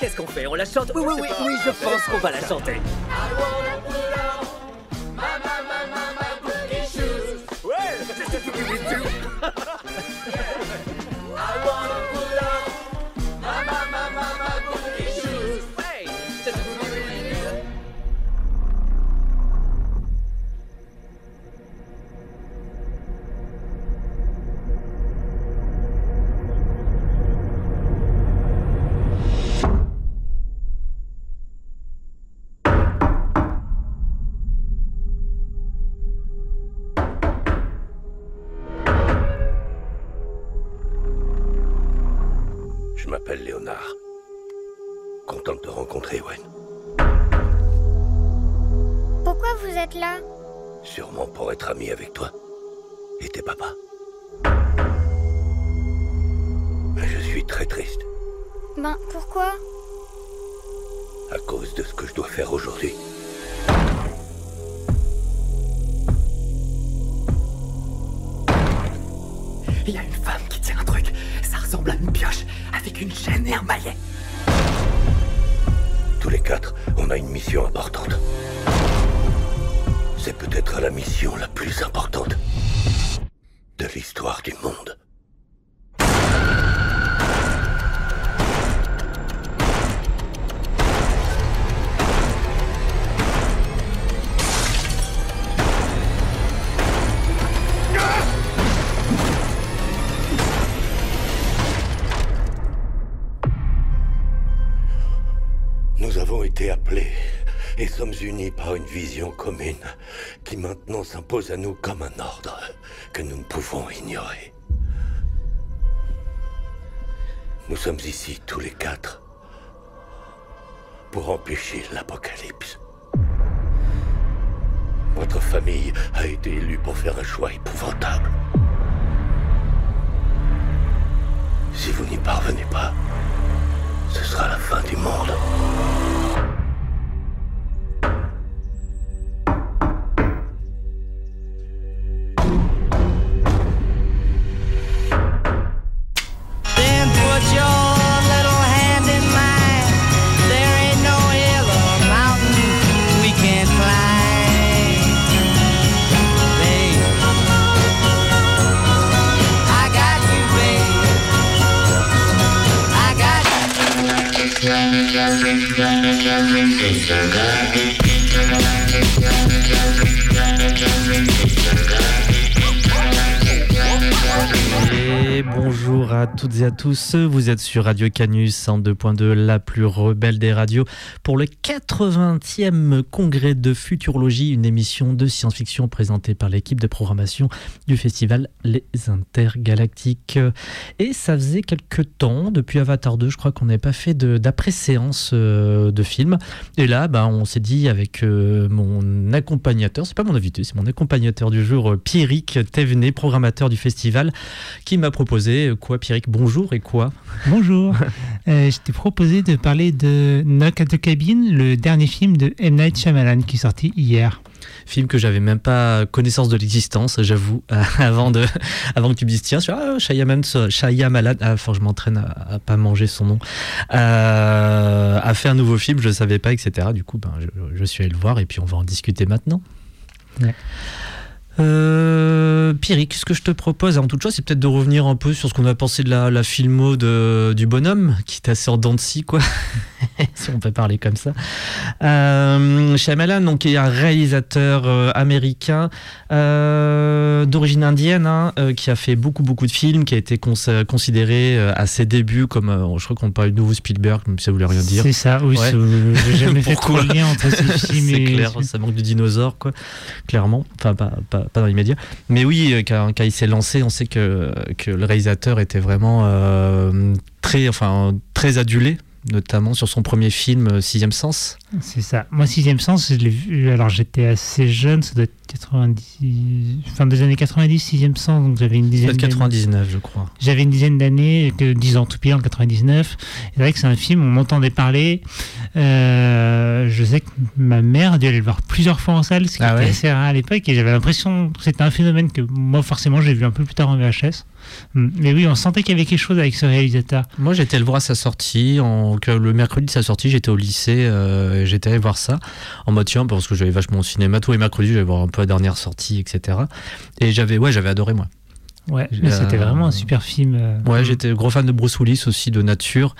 Qu'est-ce qu'on fait? On la chante? Oui, oui, oui, oui, je pense qu'on va la chanter. Par une vision commune qui maintenant s'impose à nous comme un ordre que nous ne pouvons ignorer. Nous sommes ici tous les quatre pour empêcher l'apocalypse. Votre famille a été élue pour faire un choix épouvantable. Si vous n'y parvenez pas, ce sera la fin du monde. Garbage, garbage. Bonjour à toutes et à tous, vous êtes sur Radio Canus en 2.2, la plus rebelle des radios, pour le 80e congrès de futurologie, une émission de science-fiction présentée par l'équipe de programmation du festival Les Intergalactiques. Et ça faisait quelques temps, depuis Avatar 2, je crois qu'on n'avait pas fait d'après-séance euh, de film. Et là, bah, on s'est dit avec euh, mon accompagnateur, c'est pas mon invité, c'est mon accompagnateur du jour, euh, Pierrick Thévenet, programmateur du festival, qui m'a proposé euh, quoi, Pierrick Bonjour et quoi Bonjour. Euh, je t'ai proposé de parler de Knock at the Cabin, le dernier film de M. Night Shyamalan qui est sorti hier. Film que j'avais même pas connaissance de l'existence, j'avoue, avant, de, avant que tu me dises tiens, sur ah, Shyamalan, Shyamalan, ah, faut que je m'entraîne à, à pas manger son nom, euh, a fait un nouveau film, je savais pas, etc. Du coup, ben, je, je suis allé le voir et puis on va en discuter maintenant. Ouais. Euh, Pierrick, ce que je te propose avant toute chose, c'est peut-être de revenir un peu sur ce qu'on a pensé de la, la filmo de, du bonhomme, qui est assez en dents de scie, quoi, si on peut parler comme ça. Euh, Shyamalan, donc, est un réalisateur euh, américain euh, d'origine indienne, hein, euh, qui a fait beaucoup, beaucoup de films, qui a été cons- considéré à ses débuts comme, je crois qu'on parlait de nouveau Spielberg, même si ça voulait rien dire. C'est ça, oui. Ouais. J'ai jamais fait trop lien entre ces films C'est et. clair, ça manque de dinosaures, quoi. Clairement. Enfin, pas, pas, pas dans l'immédiat. Mais oui, euh, quand, il s'est lancé, on sait que, que le réalisateur était vraiment euh, très, enfin, très adulé, notamment sur son premier film, euh, Sixième Sens. C'est ça. Moi, Sixième Sens, je l'ai vu. Alors, j'étais assez jeune, ça doit être 90. Fin des années 90, Sixième Sens, donc j'avais une dizaine Peut-être d'années. 99, je crois. J'avais une dizaine d'années, que 10 ans tout pile en 99. Et C'est vrai que c'est un film, on m'entendait parler. Euh, je sais que ma mère a dû aller le voir plusieurs fois en salle, ce qui Ah était ouais? assez rare à l'époque. Et j'avais l'impression que c'était un phénomène que moi, forcément, j'ai vu un peu plus tard en VHS. Mm. Mais oui, on sentait qu'il y avait quelque chose avec ce réalisateur. Moi, j'étais le voir à sa sortie. Le mercredi de sa sortie, j'étais au lycée. euh, j'étais allé voir ça en mode tiens, parce que j'avais vachement au cinéma. Tous les mercredis, j'allais voir un peu la dernière sortie, etc. Et j'avais, ouais, j'avais adoré moi. Ouais, mais c'était Euh, vraiment un super film. euh. Ouais, j'étais gros fan de Bruce Willis aussi, de nature.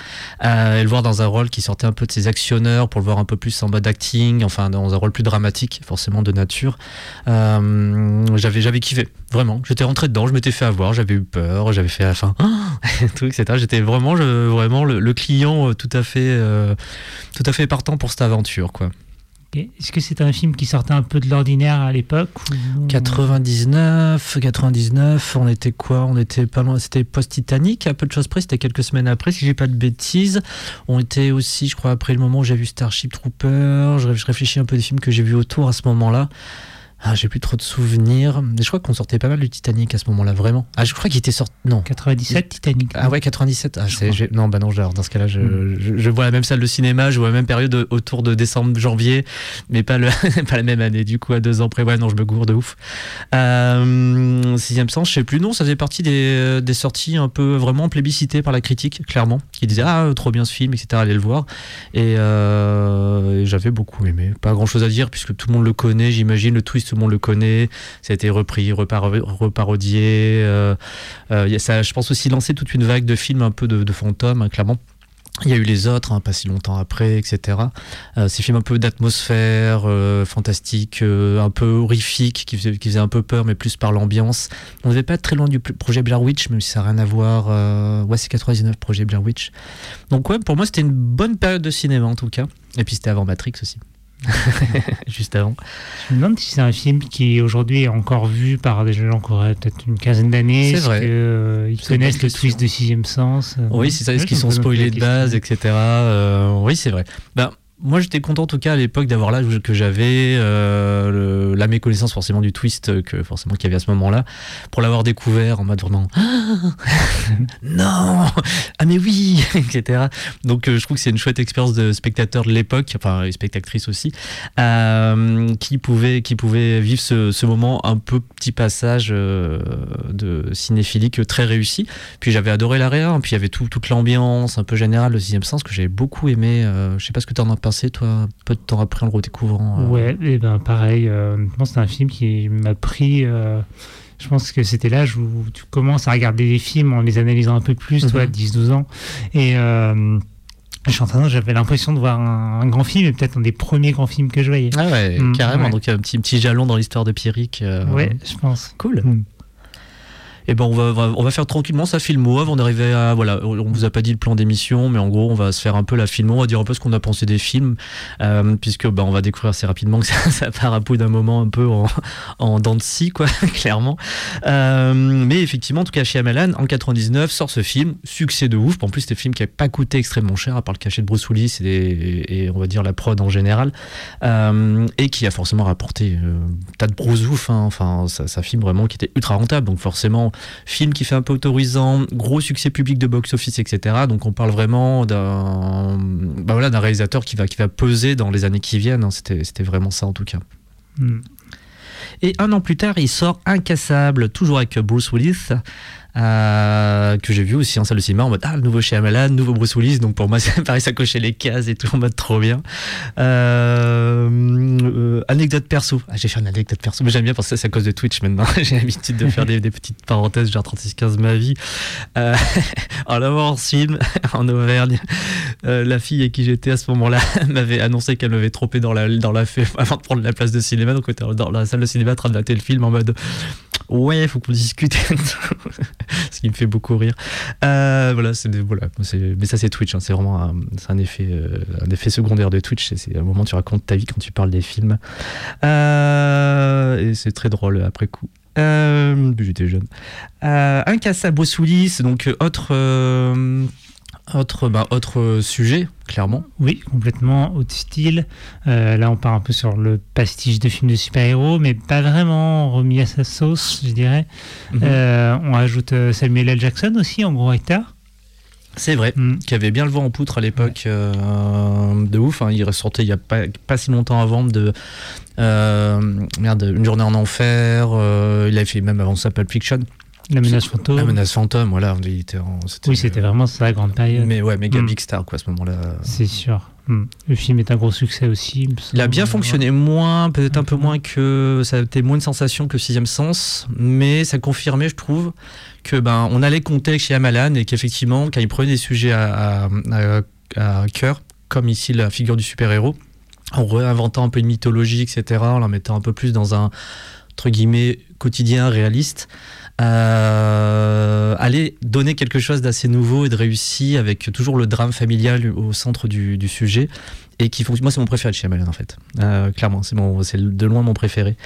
Euh, et le voir dans un rôle qui sortait un peu de ses actionneurs pour le voir un peu plus en mode acting, enfin dans un rôle plus dramatique, forcément de nature. Euh, j'avais, j'avais kiffé, vraiment. J'étais rentré dedans, je m'étais fait avoir, j'avais eu peur, j'avais fait à la fin, etc. J'étais vraiment, je- vraiment le, le client tout à fait, euh, tout à fait partant pour cette aventure, quoi. Est-ce que c'était un film qui sortait un peu de l'ordinaire à l'époque ou- 99, 99, on était quoi? On était pas loin, c'était post-Titanic, à peu de choses près, c'était quelques semaines après, si j'ai pas de bêtises. On était aussi, je crois, après le moment où j'ai vu Starship Trooper, je réfléchis un peu des films que j'ai vus autour à ce moment-là. Ah, j'ai plus trop de souvenirs. Je crois qu'on sortait pas mal du Titanic à ce moment-là, vraiment. Ah, je crois qu'il était sorti. Non. 97 Titanic. Ah ouais, 97. Ah, non, bah non, genre, dans ce cas-là, je, Mm. je, je vois la même salle de cinéma, je vois la même période euh, autour de décembre, janvier, mais pas, le, pas la même année. Du coup, à deux ans près, ouais, non, je me gourde de ouf. Euh, sixième sens, je sais plus, non, ça faisait partie des, des sorties un peu vraiment plébiscitées par la critique, clairement, qui disait Ah, trop bien ce film, etc., allez le voir. Et, euh, et j'avais beaucoup aimé. Pas grand chose à dire, puisque tout le monde le connaît, j'imagine, le twist, tout le monde le connaît. Ça a été repris, reparo- reparodié. euh, euh, ça, je pense aussi lancé toute une vague de films un peu de, fantômes, hein, clairement. Il y a eu les autres, hein, pas si longtemps après, etc. Euh, ces films un peu d'atmosphère, fantastique, un peu horrifique, qui faisaient, qui faisaient un peu peur, mais plus par l'ambiance. On ne devait pas très loin du projet Blair Witch, même si ça n'a rien à voir. ouais, c'est 99, projet Blair Witch. Donc ouais, pour moi, c'était une bonne période de cinéma, en tout cas. Et puis c'était avant Matrix aussi. Juste avant. Je me demande si c'est un film qui aujourd'hui est encore vu par des gens qui auraient peut-être une quinzaine d'années. C'est vrai. que, euh, ils connaissent le twist de Sixième Sens. euh, Oui, c'est ça, est-ce qu'ils sont spoilés de base, etc. Euh, oui, c'est vrai. Ben, moi, j'étais content en tout cas à l'époque d'avoir l'âge que j'avais, euh, la méconnaissance forcément du twist que forcément qu'il y avait à ce moment-là, pour l'avoir découvert en mode vraiment non, ah mais oui, etc. Donc euh, je trouve que c'est une chouette expérience de spectateur de l'époque, enfin et spectatrice aussi, euh, qui pouvait qui pouvait vivre ce, ce moment un peu petit passage euh, de cinéphilique très réussi. Puis j'avais adoré l'arrière, puis il y avait tout- toute l'ambiance un peu générale de Sixième Sens que j'avais beaucoup aimé. Euh, je sais pas ce que tu en as pensé, toi, peu de temps après en le redécouvrant. euh. Ouais, et ben pareil. euh, je pense que c'est un film qui m'a pris. euh, je pense que c'était l'âge où tu commences à regarder des films en les analysant un peu plus, toi, Mhm. 10-12 ans. Et euh, je suis en train de- j'avais l'impression de voir un, un grand film, et peut-être un des premiers grands films que je voyais. Ah ouais, Mm, carrément. ouais. Donc un petit, petit jalon dans l'histoire de Pierrick. Ouais, je pense. Cool. Mm. Et ben on va, on va- faire tranquillement sa filmo avant d'arriver à voilà on vous a pas dit le plan d'émission mais en gros on va se faire un peu la filmo. On va dire un peu ce qu'on a pensé des films euh, puisque ben on va découvrir assez rapidement que ça, ça part à bout d'un moment un peu en, en dents de scie quoi clairement. Euh, mais effectivement en tout cas chez Amalan en 99 sort ce film. Succès de ouf. En plus c'était un film qui a pas coûté extrêmement cher à part le cachet de Bruce Willis et, on va dire la prod en général euh, et qui a forcément rapporté euh, tas de gros ouf hein. enfin ça, ça film vraiment qui était ultra rentable. Donc forcément film qui fait un peu autorisant gros succès public de box office etc donc on parle vraiment d'un bah voilà d'un réalisateur qui va qui va peser dans les années qui viennent hein. c'était c'était vraiment ça en tout cas Mm. et un an plus tard, il sort Incassable, toujours avec Bruce Willis, euh, que j'ai vu aussi en salle de cinéma en mode Ah, le nouveau Shyamalan, nouveau Bruce Willis. Donc pour moi, c'est pareil, ça cochait les cases et tout en mode trop bien. Euh, anecdote perso. Ah, j'ai fait une anecdote perso, mais j'aime bien parce que c'est à cause de Twitch maintenant. j'ai l'habitude de faire des, petites parenthèses, genre 36-15 ma vie. Euh, en allant ce film en Auvergne, la fille avec qui j'étais à ce moment-là m'avait annoncé qu'elle m'avait trompé dans la, dans la fée avant de prendre la place de cinéma. Donc on était dans la salle de cinéma en train de mater le film en mode Ouais, faut qu'on discute. Ce qui me fait beaucoup rire. Euh, voilà, c'est voilà, mais ça c'est Twitch. hein, c'est vraiment un, un effet, euh, un effet secondaire de Twitch. C'est- un moment où tu racontes ta vie quand tu parles des films. Euh, et c'est très drôle après coup. J'étais jeune. Un Bruce Willis, donc autre. Autre, bah, autre sujet, clairement. Oui, complètement autre style. Euh, là, on part un peu sur le pastiche de films de super-héros, mais pas vraiment remis à sa sauce, je dirais. Mhm. Euh, on ajoute euh, Samuel L. Jackson aussi en gros acteur. C'est vrai, Mm. qui avait bien le vent en poutre à l'époque, euh, de ouf. hein. il ressortait il y a pas, pas si longtemps avant de merde, une journée en enfer. il avait fait même avant ça Pulp Fiction, La menace fantôme. La menace fantôme. Voilà, en- Oui, c'était vraiment sa grande période. Mais ouais, méga Mm. big star quoi à ce moment-là. C'est sûr. Hmm. Le film est un gros succès aussi. Il a bien fonctionné, moins, peut-être un peu Mhm. moins que ça a été moins de sensation que Sixième Sens, mais ça confirmait, je trouve, que ben on allait compter avec Shyamalan et qu'effectivement, quand il prenait des sujets à, à, à- à cœur, comme ici la figure du super-héros, en réinventant un peu une mythologie, etc., en la mettant un peu plus dans un entre guillemets quotidien réaliste, euh, aller donner quelque chose d'assez nouveau et de réussi avec toujours le drame familial au centre du, sujet et qui fonctionne. Moi, c'est mon préféré de Shyamalan en fait. Euh, clairement, c'est mon, c'est de loin mon préféré.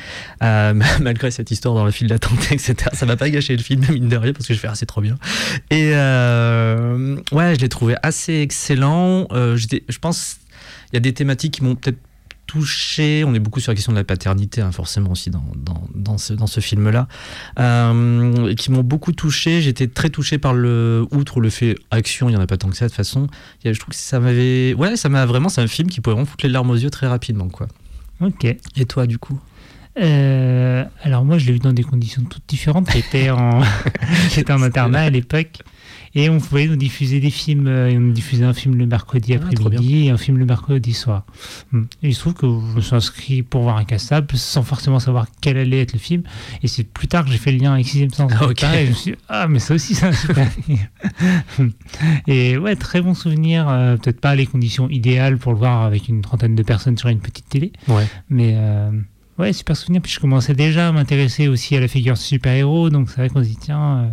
Euh, malgré cette histoire dans le fil d'attente, etc. Ça va pas gâcher le film, mine de rien, parce que je fais assez trop bien. Et euh, ouais, je l'ai trouvé assez excellent. Je pense, il y a des thématiques qui m'ont peut-être touché. On est beaucoup sur la question de la paternité, hein, forcément aussi dans, dans, dans ce, dans ce film-là, euh, qui m'ont beaucoup touché. J'étais très touché par le, outre le fait action, il y en a pas tant que ça de toute façon. Je trouve que ça m'avait, ouais, ça m'a vraiment, c'est un film qui pouvait vraiment foutre les larmes aux yeux très rapidement, quoi. Ok. Et toi, du coup? Euh, alors moi, je l'ai vu dans des conditions toutes différentes. J'étais en, j'étais en internat à l'époque. Et on pouvait nous diffuser des films. euh, et on diffusait un film le mercredi Ah, après-midi et un film le mercredi soir. Hmm. Et il se trouve que je me suis inscrit pour voir Incassable sans forcément savoir quel allait être le film. Et c'est plus tard que j'ai fait le lien avec Sixième Sens. Ah, Et ok. pareil, je me suis dit, ah, mais ça aussi, c'est un super. Et ouais, très bon souvenir. euh, Peut-être pas les conditions idéales pour le voir avec une trentaine de personnes sur une petite télé. Ouais. Mais euh, ouais, super souvenir. Puis je commençais déjà à m'intéresser aussi à la figure super-héros. Donc c'est vrai qu'on se dit, tiens. euh,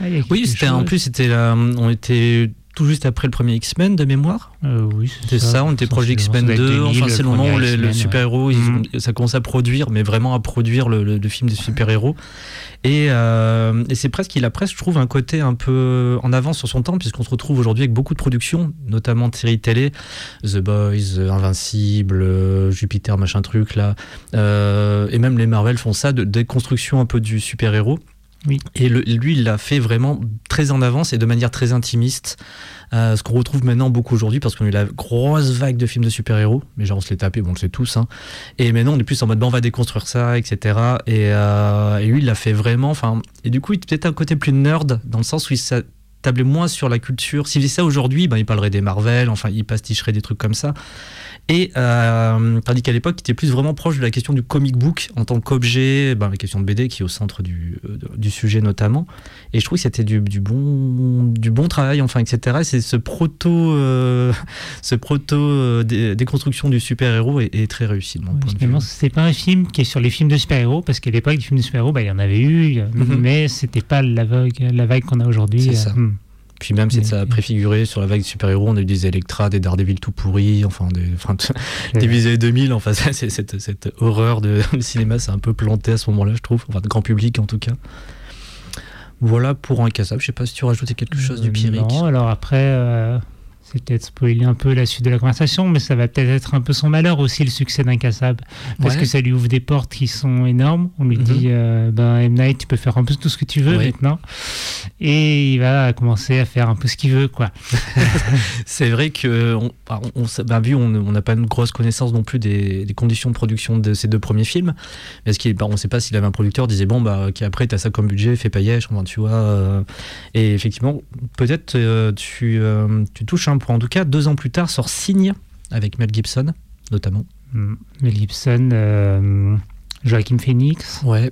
ah, Oui, c'était en plus, c'était la- on était tout juste après le premier X-Men de mémoire. Euh, oui, C'est ça, on était proche d'X-Men 2. Enfin, c'est le moment où le, le super-héros, ils Mhm. ça commence à produire, mais vraiment à produire le, le- le film des super-héros. Et, euh, et c'est presque, il a presque, je trouve, un côté un peu en avance sur son temps, puisqu'on se retrouve aujourd'hui avec beaucoup de productions, notamment de séries télé, The Boys, Invincible, Jupiter, machin truc, là. Euh, et même les Marvel font ça, de déconstruction un peu du super-héros. Oui. Et lui, il l'a fait vraiment très en avance et de manière très intimiste. Euh, ce qu'on retrouve maintenant beaucoup aujourd'hui parce qu'on a eu la grosse vague de films de super-héros, mais genre on se les tapait, bon on le sait tous. Hein. Et maintenant on est plus en mode bon, on va déconstruire ça, etc. Et, euh, et lui il l'a fait vraiment. Et du coup il a peut-être un côté plus nerd dans le sens où il tablait moins sur la culture. S'il faisait ça aujourd'hui, ben, il parlerait des Marvel, enfin il pasticherait des trucs comme ça. Et euh, tandis qu'à l'époque, il était plus vraiment proche de la question du comic book en tant qu'objet, ben, la question de BD qui est au centre du, euh, du sujet notamment. Et je trouve que c'était du, du bon, du bon travail, enfin, etc. Et c'est ce proto, euh, ce proto euh, dé- déconstruction du super-héros est, est très réussi de mon point de vue. c'est pas un film qui est sur les films de super-héros, parce qu'à l'époque, les films de super-héros, bah, il y en avait eu, Mhm. mais c'était pas la vague, la vague qu'on a aujourd'hui. C'est ça. hmm. Puis même, c'est Mais- ça a préfiguré sur la vague de super-héros. On a eu des Electra, des Daredevil tout pourris, enfin, des, enfin, début des années 2000. Enfin, c'est cette, cette horreur de le cinéma, c'est un peu planté à ce moment-là, je trouve. Enfin, de grand public en tout cas. Voilà pour Incassable. Je sais pas si tu rajoutais quelque chose du Euh, Pierrick. Non, alors après, euh, c'est peut-être spoiler un peu la suite de la conversation, mais ça va peut-être être un peu son malheur aussi, le succès d'Incassable. Parce Ouais. que ça lui ouvre des portes qui sont énormes. On lui Mhm. dit, euh, ben, M. Night, tu peux faire un peu tout ce que tu veux maintenant. Et il va commencer à faire un peu ce qu'il veut, quoi. C'est vrai que, on, on- bah, vu on n'a pas une grosse connaissance non plus des, des conditions de production de ces deux premiers films, mais qu'il, bah, on ne sait pas s'il avait un producteur disait bon bah qui après t'as ça comme budget, fais enfin, tu vois. euh, et effectivement, peut-être euh, tu, tu touches un En tout cas, deux ans plus tard sort Signe avec Mel Gibson notamment. Hmm. Mel Gibson, euh, Joachim Phoenix Ouais.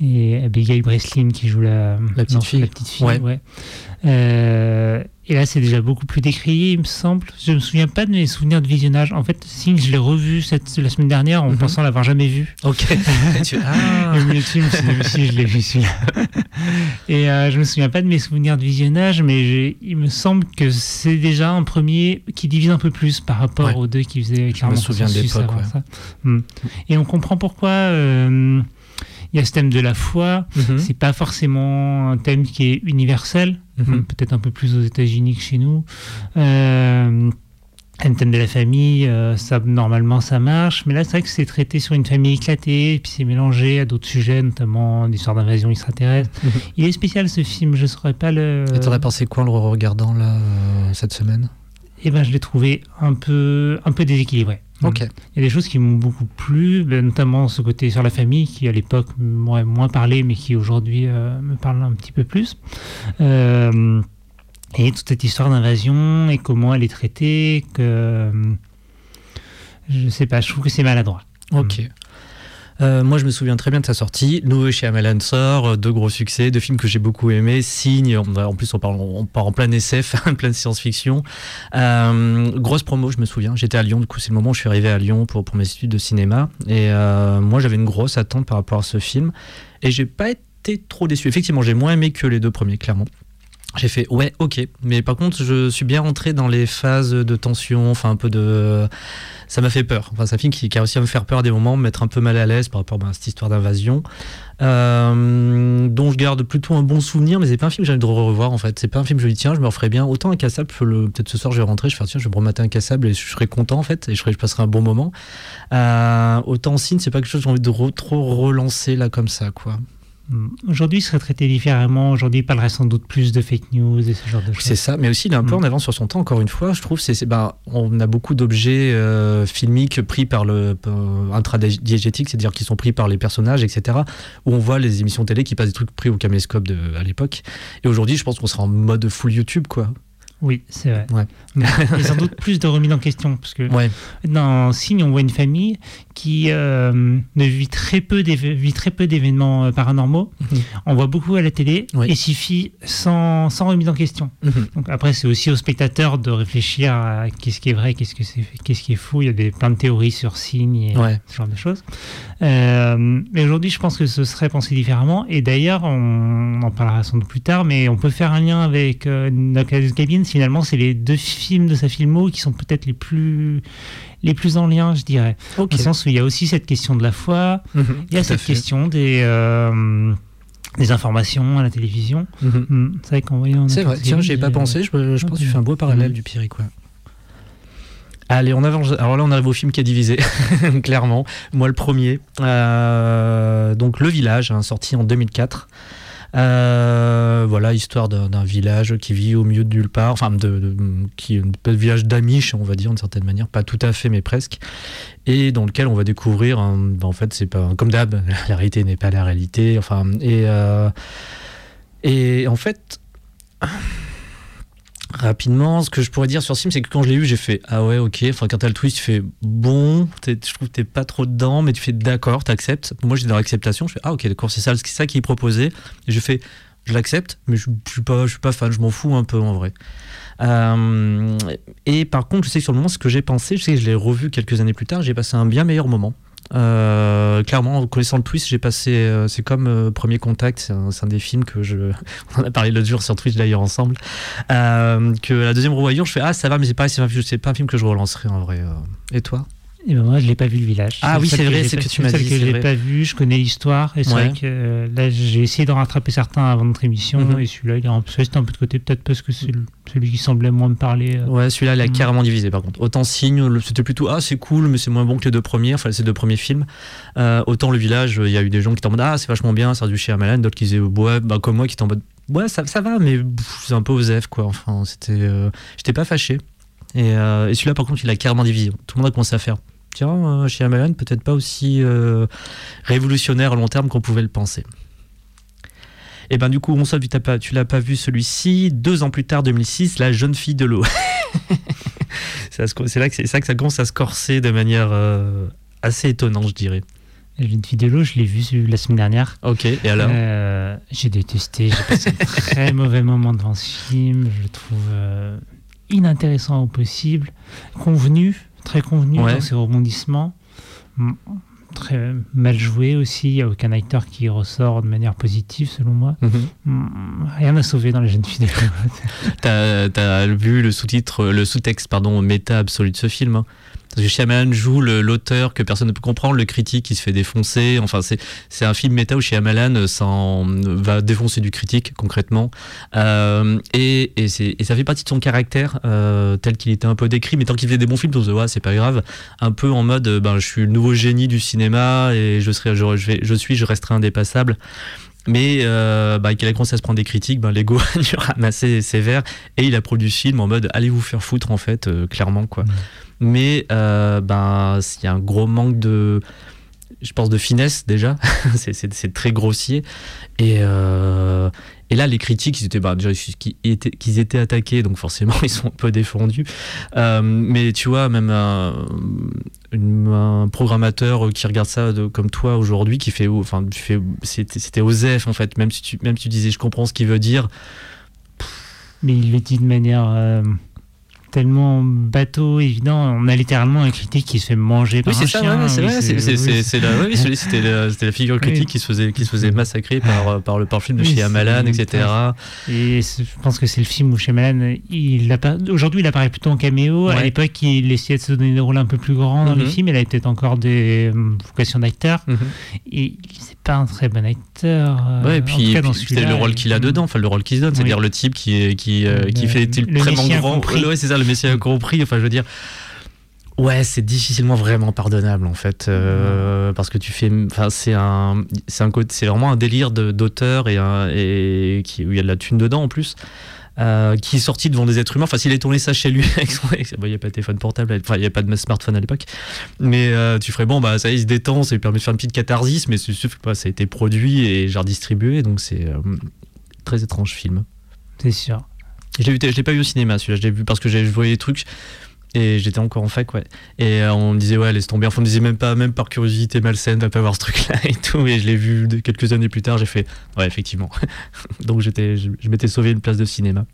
Et Abigail Breslin qui joue la, La petite fille. La petite fille, Ouais. ouais. Euh, et là, c'est déjà beaucoup plus décrié, il me semble. Je me souviens pas de mes souvenirs de visionnage. En fait, Signe, je l'ai revu cette, la semaine dernière en Mhm. pensant l'avoir jamais vu. Ok. Ah. Et film, je me si, je l'ai vu celui-là. Et euh, je me souviens pas de mes souvenirs de visionnage, mais il me semble que c'est déjà un premier qui divise un peu plus par rapport Ouais. aux deux qui faisaient clairement souviens de l'époque, ouais. Hmm. Et on comprend pourquoi euh, il y a ce thème de la foi. Mhm. C'est pas forcément un thème qui est universel. Mhm. peut-être un peu plus aux États-Unis que chez nous. Euh, un thème de la famille, euh, ça, normalement ça marche, mais là c'est vrai que c'est traité sur une famille éclatée, et puis c'est mélangé à d'autres sujets, notamment l'histoire d'invasion extraterrestre. Mhm. Il est spécial ce film, je saurais pas le. Et t'aurais pensé quoi en le regardant là euh, cette semaine? Eh ben, je l'ai trouvé un peu, un peu déséquilibré. Il y a des choses qui m'ont beaucoup plu, ben, notamment ce côté sur la famille qui à l'époque m'aurait moins parlé, mais qui aujourd'hui euh, me parle un petit peu plus. Euh, et toute cette histoire d'invasion et comment elle est traitée, que euh, je sais pas, je trouve que c'est maladroit. Ok. Euh, moi, je me souviens très bien de sa sortie. Nouveau chez Amelan sort, euh, deux gros succès, deux films que j'ai beaucoup aimés. Signe, en plus, on part, on part en plein SF, en pleine science-fiction. Euh, grosse promo, je me souviens. J'étais à Lyon, du coup, c'est le moment où je suis arrivé à Lyon pour, mes études de cinéma. Et moi, j'avais une grosse attente par rapport à ce film. Et j'ai pas été trop déçu. Effectivement, j'ai moins aimé que les deux premiers, clairement. J'ai fait ouais, ok. Mais par contre, je suis bien rentré dans les phases de tension, enfin un peu de. Ça m'a fait peur. Enfin, c'est un film qui, a réussi à me faire peur des moments, me mettre un peu mal à l'aise par rapport bah, à cette histoire d'invasion, euh, dont je garde plutôt un bon souvenir, mais c'est pas un film que j'ai envie de revoir en fait. C'est pas un film que je dis tiens, je me referais bien. Autant un cassable, le- peut-être ce soir je vais rentrer, je vais tiens, je vais me remater un cassable et je serai content en fait, et je, serai, je passerai un bon moment. Euh, autant Signe, c'est pas quelque chose que j'ai envie de trop relancer là comme ça quoi. Mm. Aujourd'hui, il serait traité différemment. Aujourd'hui, il parlerait sans doute plus de fake news et ce genre de choses. C'est ça, mais aussi il est un peu Mm. en avance sur son temps. Encore une fois, je trouve, c'est, c'est- ben, on a beaucoup d'objets euh, filmiques pris par le euh, intradiégétique, c'est-à-dire qui sont pris par les personnages, etc. Où on voit les émissions télé qui passent des trucs pris au caméscope de, à l'époque. Et aujourd'hui, je pense qu'on sera en mode full YouTube, quoi. Oui, c'est vrai. Ouais. Mais Il y a sans doute plus de remise en question. Parce que Ouais. dans Signe, on voit une famille qui euh, ne vit très peu d'événements euh, paranormaux. Mhm. On voit beaucoup à la télé Oui. et s'y fie sans, sans remise en question. Donc après, c'est aussi au spectateur de réfléchir à qu'est-ce qui est vrai, qu'est-ce que c'est, qu'est-ce qui est faux. Il y a des, plein de théories sur Signe et Ouais. ce genre de choses. Euh, mais aujourd'hui, je pense que ce serait pensé différemment. Et d'ailleurs, on, en parlera sans doute plus tard, mais on peut faire un lien avec euh, Knockers Cabin. Finalement, c'est les deux films de sa filmo qui sont peut-être les plus les plus en lien, je dirais. Le sens où il y a aussi cette question de la foi, Mhm. il y a cette question des euh, des informations à la télévision. Mhm. Hmm, C'est vrai qu'en voyant C'est vrai, tiens, Cabin, j'y ai pas a- pensé, je, je pense que tu fais un beau parallèle Mhm. du quoi. Allez, on avance. Alors là, on arrive au film qui est divisé, clairement. Moi, le premier. Euh, donc, Le Village, hein, sorti en 2004. Euh, voilà, histoire d'un village qui vit au milieu de nulle part, enfin, de, qui est un village d'Amish, on va dire, d'une certaine manière, pas tout à fait, mais presque, et dans lequel on va découvrir, ben, en fait, c'est pas comme d'hab, la réalité n'est pas la réalité, enfin, et, euh, et en fait, rapidement, ce que je pourrais dire sur film, c'est que quand je l'ai vu, j'ai fait ah ouais, ok. Enfin, quand t'as le twist, tu fais bon, je trouve que t'es pas trop dedans, mais tu fais d'accord, t'acceptes. Moi, j'étais dans l'acceptation, je fais ah ok, d'accord, c'est ça, c'est ça qui est proposé. Et je fais je l'accepte, mais je, je suis pas, je suis pas fan, je m'en fous un peu en vrai. Euh, et par contre, je sais que sur le moment, ce que j'ai pensé, je sais que je l'ai revu quelques années plus tard, j'ai passé un bien meilleur moment. Euh, clairement, en connaissant le twist, j'ai passé. euh, c'est comme euh, Premier Contact, c'est un, des films que je. On en a parlé l'autre jour sur Twitch d'ailleurs ensemble. Euh, que la deuxième revoyure, je fais Ah, ça va, mais c'est pas, pas, un film que je relancerai en vrai. Et toi? Et ben moi, je l'ai pas vu le village. Ah oui, c'est vrai, c'est que tu m'as dit, que j'ai vrai. pas vu, je connais l'histoire. Et c'est Ouais. vrai que euh, là, j'ai essayé d'en rattraper certains avant notre émission. Mhm. Et celui-là, il est resté un peu de côté, peut-être parce que c'est celui qui semblait moins me parler. euh. Ouais, celui-là, il a Mhm. carrément divisé par contre. Autant Signe, c'était plutôt Ah, c'est cool, mais c'est moins bon que les deux premiers, enfin, ces deux premiers films. Euh, autant Le Village, il y a eu des gens qui étaient en mode Ah, c'est vachement bien, ça a du chez Amalan, d'autres qui disaient Ouais, bah, comme moi, qui étaient en mode Ouais, ça, ça va, mais c'est un peu osef, quoi. Enfin, c'était. J'étais pas fâché. Et, et celui-là, par contre, il a carrément divisé. Tout le monde a commencé à faire. Tiens, euh, chez Amalan, peut-être pas aussi euh, révolutionnaire à long terme qu'on pouvait le penser. Et ben du coup, on sait, tu, l'as pas vu celui-ci. Deux ans plus tard, 2006, La jeune fille de l'eau. c'est là que c'est ça que ça commence à se corser de manière euh, assez étonnante, je dirais. La jeune fille de l'eau, je l'ai vu ce- la semaine dernière. Ok. Et alors? Euh, j'ai détesté, j'ai passé un très mauvais moment devant ce film. Je le trouve euh, inintéressant au possible, convenu, très convenu Ouais. dans ses rebondissements. Très mal joué aussi, il n'y a aucun acteur qui ressort de manière positive selon moi. Mhm. Rien à sauver dans la jeune fille. T'as t'as vu le sous-titre, le sous-texte, pardon, méta absolu de ce film. hein. Parce que Shyamalan joue le- l'auteur que personne ne peut comprendre, le critique qui se fait défoncer. Enfin, c'est un film méta où Shyamalan euh, s'en- va défoncer du critique concrètement. Euh, et, ça fait partie de son caractère euh, tel qu'il était un peu décrit. Mais tant qu'il faisait des bons films, on se ouais, c'est pas grave. Un peu en mode euh, ben, je suis le nouveau génie du cinéma et je, suis, je resterai indépassable. Mais euh, bah, qu'il a commencé à se prendre des critiques, ben, l'ego a dû ramasser sévère et il a produit ce film en mode allez vous faire foutre en fait, euh, clairement quoi. Mais euh, ben il y a un gros manque de, je pense de finesse déjà, c'est- très grossier. Et euh, et là les critiques ils étaient bah, déjà qu'ils étaient, qu'ils étaient attaqués donc forcément ils sont un peu défendus. Euh, mais tu vois même un, un programmateur qui regarde ça comme toi aujourd'hui qui fait enfin tu fais c'était Osef en fait. Même si tu même tu disais je comprends ce qu'il veut dire. Mais il le dit de manière euh, tellement bateau, évident. On a littéralement un critique qui se fait manger par Oui, c'est un ça, chien. ouais, c'est oui, c'est- c'est- la- oui, la, la figure critique qui se faisait, qui se faisait massacrer par, euh, par, le, par le film de Oui, chez c'est- Amalan, etc. Et je pense que c'est le film où Shyamalan, il aujourd'hui il apparaît plutôt en caméo. À Ouais. l'époque, il essayait de se donner des rôles un peu plus grands dans les Mhm. films. Il a peut-être encore des euh, vocations d'acteur. Mhm. Et pas un très bon acteur. euh, Ouais, et puis, celui-là, le rôle il- qu'il a dedans, enfin le rôle qu'il se donne, c'est-à-dire le type qui, est, qui, euh, qui Le- fait le Messie grand. incompris. Ouais, c'est ça, le Messie incompris. Enfin, je veux dire. Ouais, c'est difficilement vraiment pardonnable en fait, euh, parce que tu fais, enfin c'est un, c'est un c'est vraiment un délire d'auteur et, un- et qui, où il y a de la thune dedans en plus, euh, qui est sorti devant des êtres humains. Enfin, s'il est tourné ça chez lui, il n'y a pas de téléphone portable, enfin il n'y a pas de smartphone à l'époque, mais euh, tu ferais bon bah ça il se détend, ça lui permet de faire une petite catharsis, mais c'est sûr que bah, ça a été produit et genre distribué, donc c'est euh, très étrange film. C'est sûr. Je l'ai vu, je l'ai pas vu au cinéma, celui-là. Je l'ai vu parce que j'ai voyé des trucs et j'étais encore en fac, ouais. Et euh, on me disait ouais, laisse tomber. Enfin, on me disait même pas, même par curiosité malsaine, va pas voir ce truc-là et tout. Et je l'ai vu quelques années plus tard. J'ai fait ouais, effectivement. Donc j'étais, je, m'étais sauvé une place de cinéma.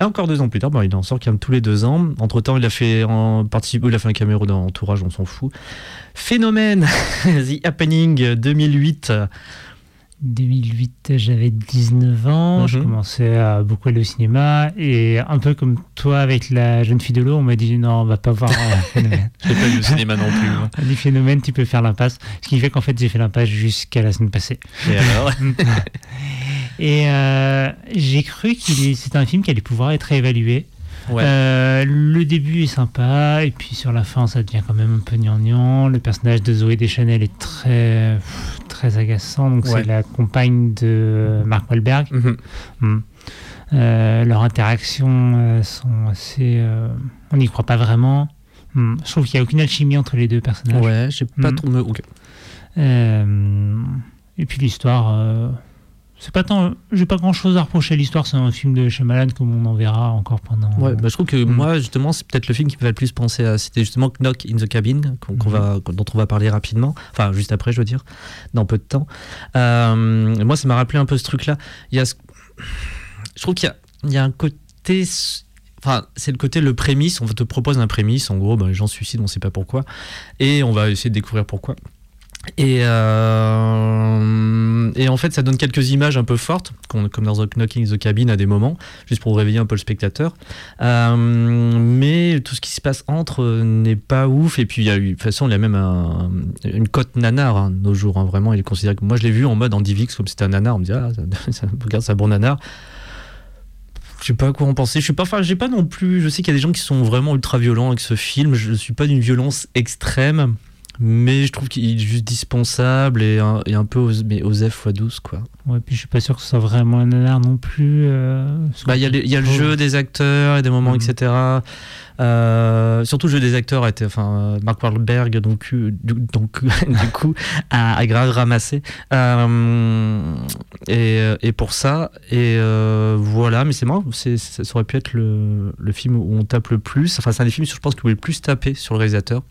Et encore deux ans plus tard, bon, il en sort quand même tous les deux ans. Entre temps, il a fait en participe, il a fait un caméo dans Entourage, on s'en fout. Phénomène, The Happening 2008. 2008, j'avais 19 ans, je Mhm. commençais à beaucoup aller au cinéma et un peu comme toi avec la jeune fille de l'eau, on m'a dit non, on va pas voir euh, Phénomène. Je l'ai pas vu au cinéma non plus. moi. Dit Phénomène, tu peux faire l'impasse. Ce qui fait qu'en fait, j'ai fait l'impasse jusqu'à la semaine passée. Et alors Et euh, j'ai cru est- c'était un film qui allait pouvoir être évalué. Ouais. Euh, le début est sympa, et puis sur la fin, ça devient quand même un peu gnangnan. Le personnage de Zoé Deschanel est très, très agaçant. Donc, Ouais. c'est la compagne de Mark Wahlberg. Mhm. Mm. Euh, leurs interactions euh, sont assez. euh, on n'y croit pas vraiment. Mm. Je trouve qu'il n'y a aucune alchimie entre les deux personnages. Ouais, j'ai pas Mhm. trop. me- ok. Euh, et puis l'histoire, euh, c'est pas tant. J'ai pas grand chose à reprocher à l'histoire. C'est un film de Shyamalan comme on en verra encore pendant. Ouais, bah, je trouve que Mm. moi, justement, c'est peut-être le film qui me va le plus penser à. C'était justement Knock in the Cabin, qu'on, qu'on va, dont on va parler rapidement. Enfin, juste après, je veux dire, dans peu de temps. Euh, moi, ça m'a rappelé un peu ce truc-là. Il y a ce- Je trouve qu'il y a, il y a un côté. Enfin, c'est le côté le prémisse. On te propose un prémisse. En gros, ben, les gens se suicident, on sait pas pourquoi. Et on va essayer de découvrir pourquoi. Et, euh, et en fait, ça donne quelques images un peu fortes, comme dans The Knocking the Cabin à des moments, juste pour réveiller un peu le spectateur. Euh, mais tout ce qui se passe entre n'est pas ouf. Et puis, de toute façon, il y a même un- une cote nanar, hein, nos jours. hein, vraiment, il est considéré que. Moi, je l'ai vu en mode en Divix, comme c'était un nanar. On me dit, ah, ça, ça- regarde, c'est un bon nanar. Je sais pas quoi en penser. Je suis pas, j'ai pas non plus. Je sais qu'il y a des gens qui sont vraiment ultra violents avec ce film. Je suis pas d'une violence extrême, mais je trouve qu'il est juste dispensable et un, et un peu os, mais Osef x12 quoi. Ouais, puis je suis pas sûr que ce soit vraiment un nanar non plus. euh, Bah, il y a, que- y le jeu des acteurs et des moments, Mhm. etc. Euh, surtout le jeu des acteurs a été, enfin, Mark Wahlberg, donc, euh, du, donc, du coup, a, a grave ramassé. Euh, et, euh, et pour ça, et euh, voilà, mais c'est marrant, c'est, ça aurait pu être le, le film où on tape le plus. Enfin, c'est un des films, je pense, qui voulait le plus taper sur le réalisateur.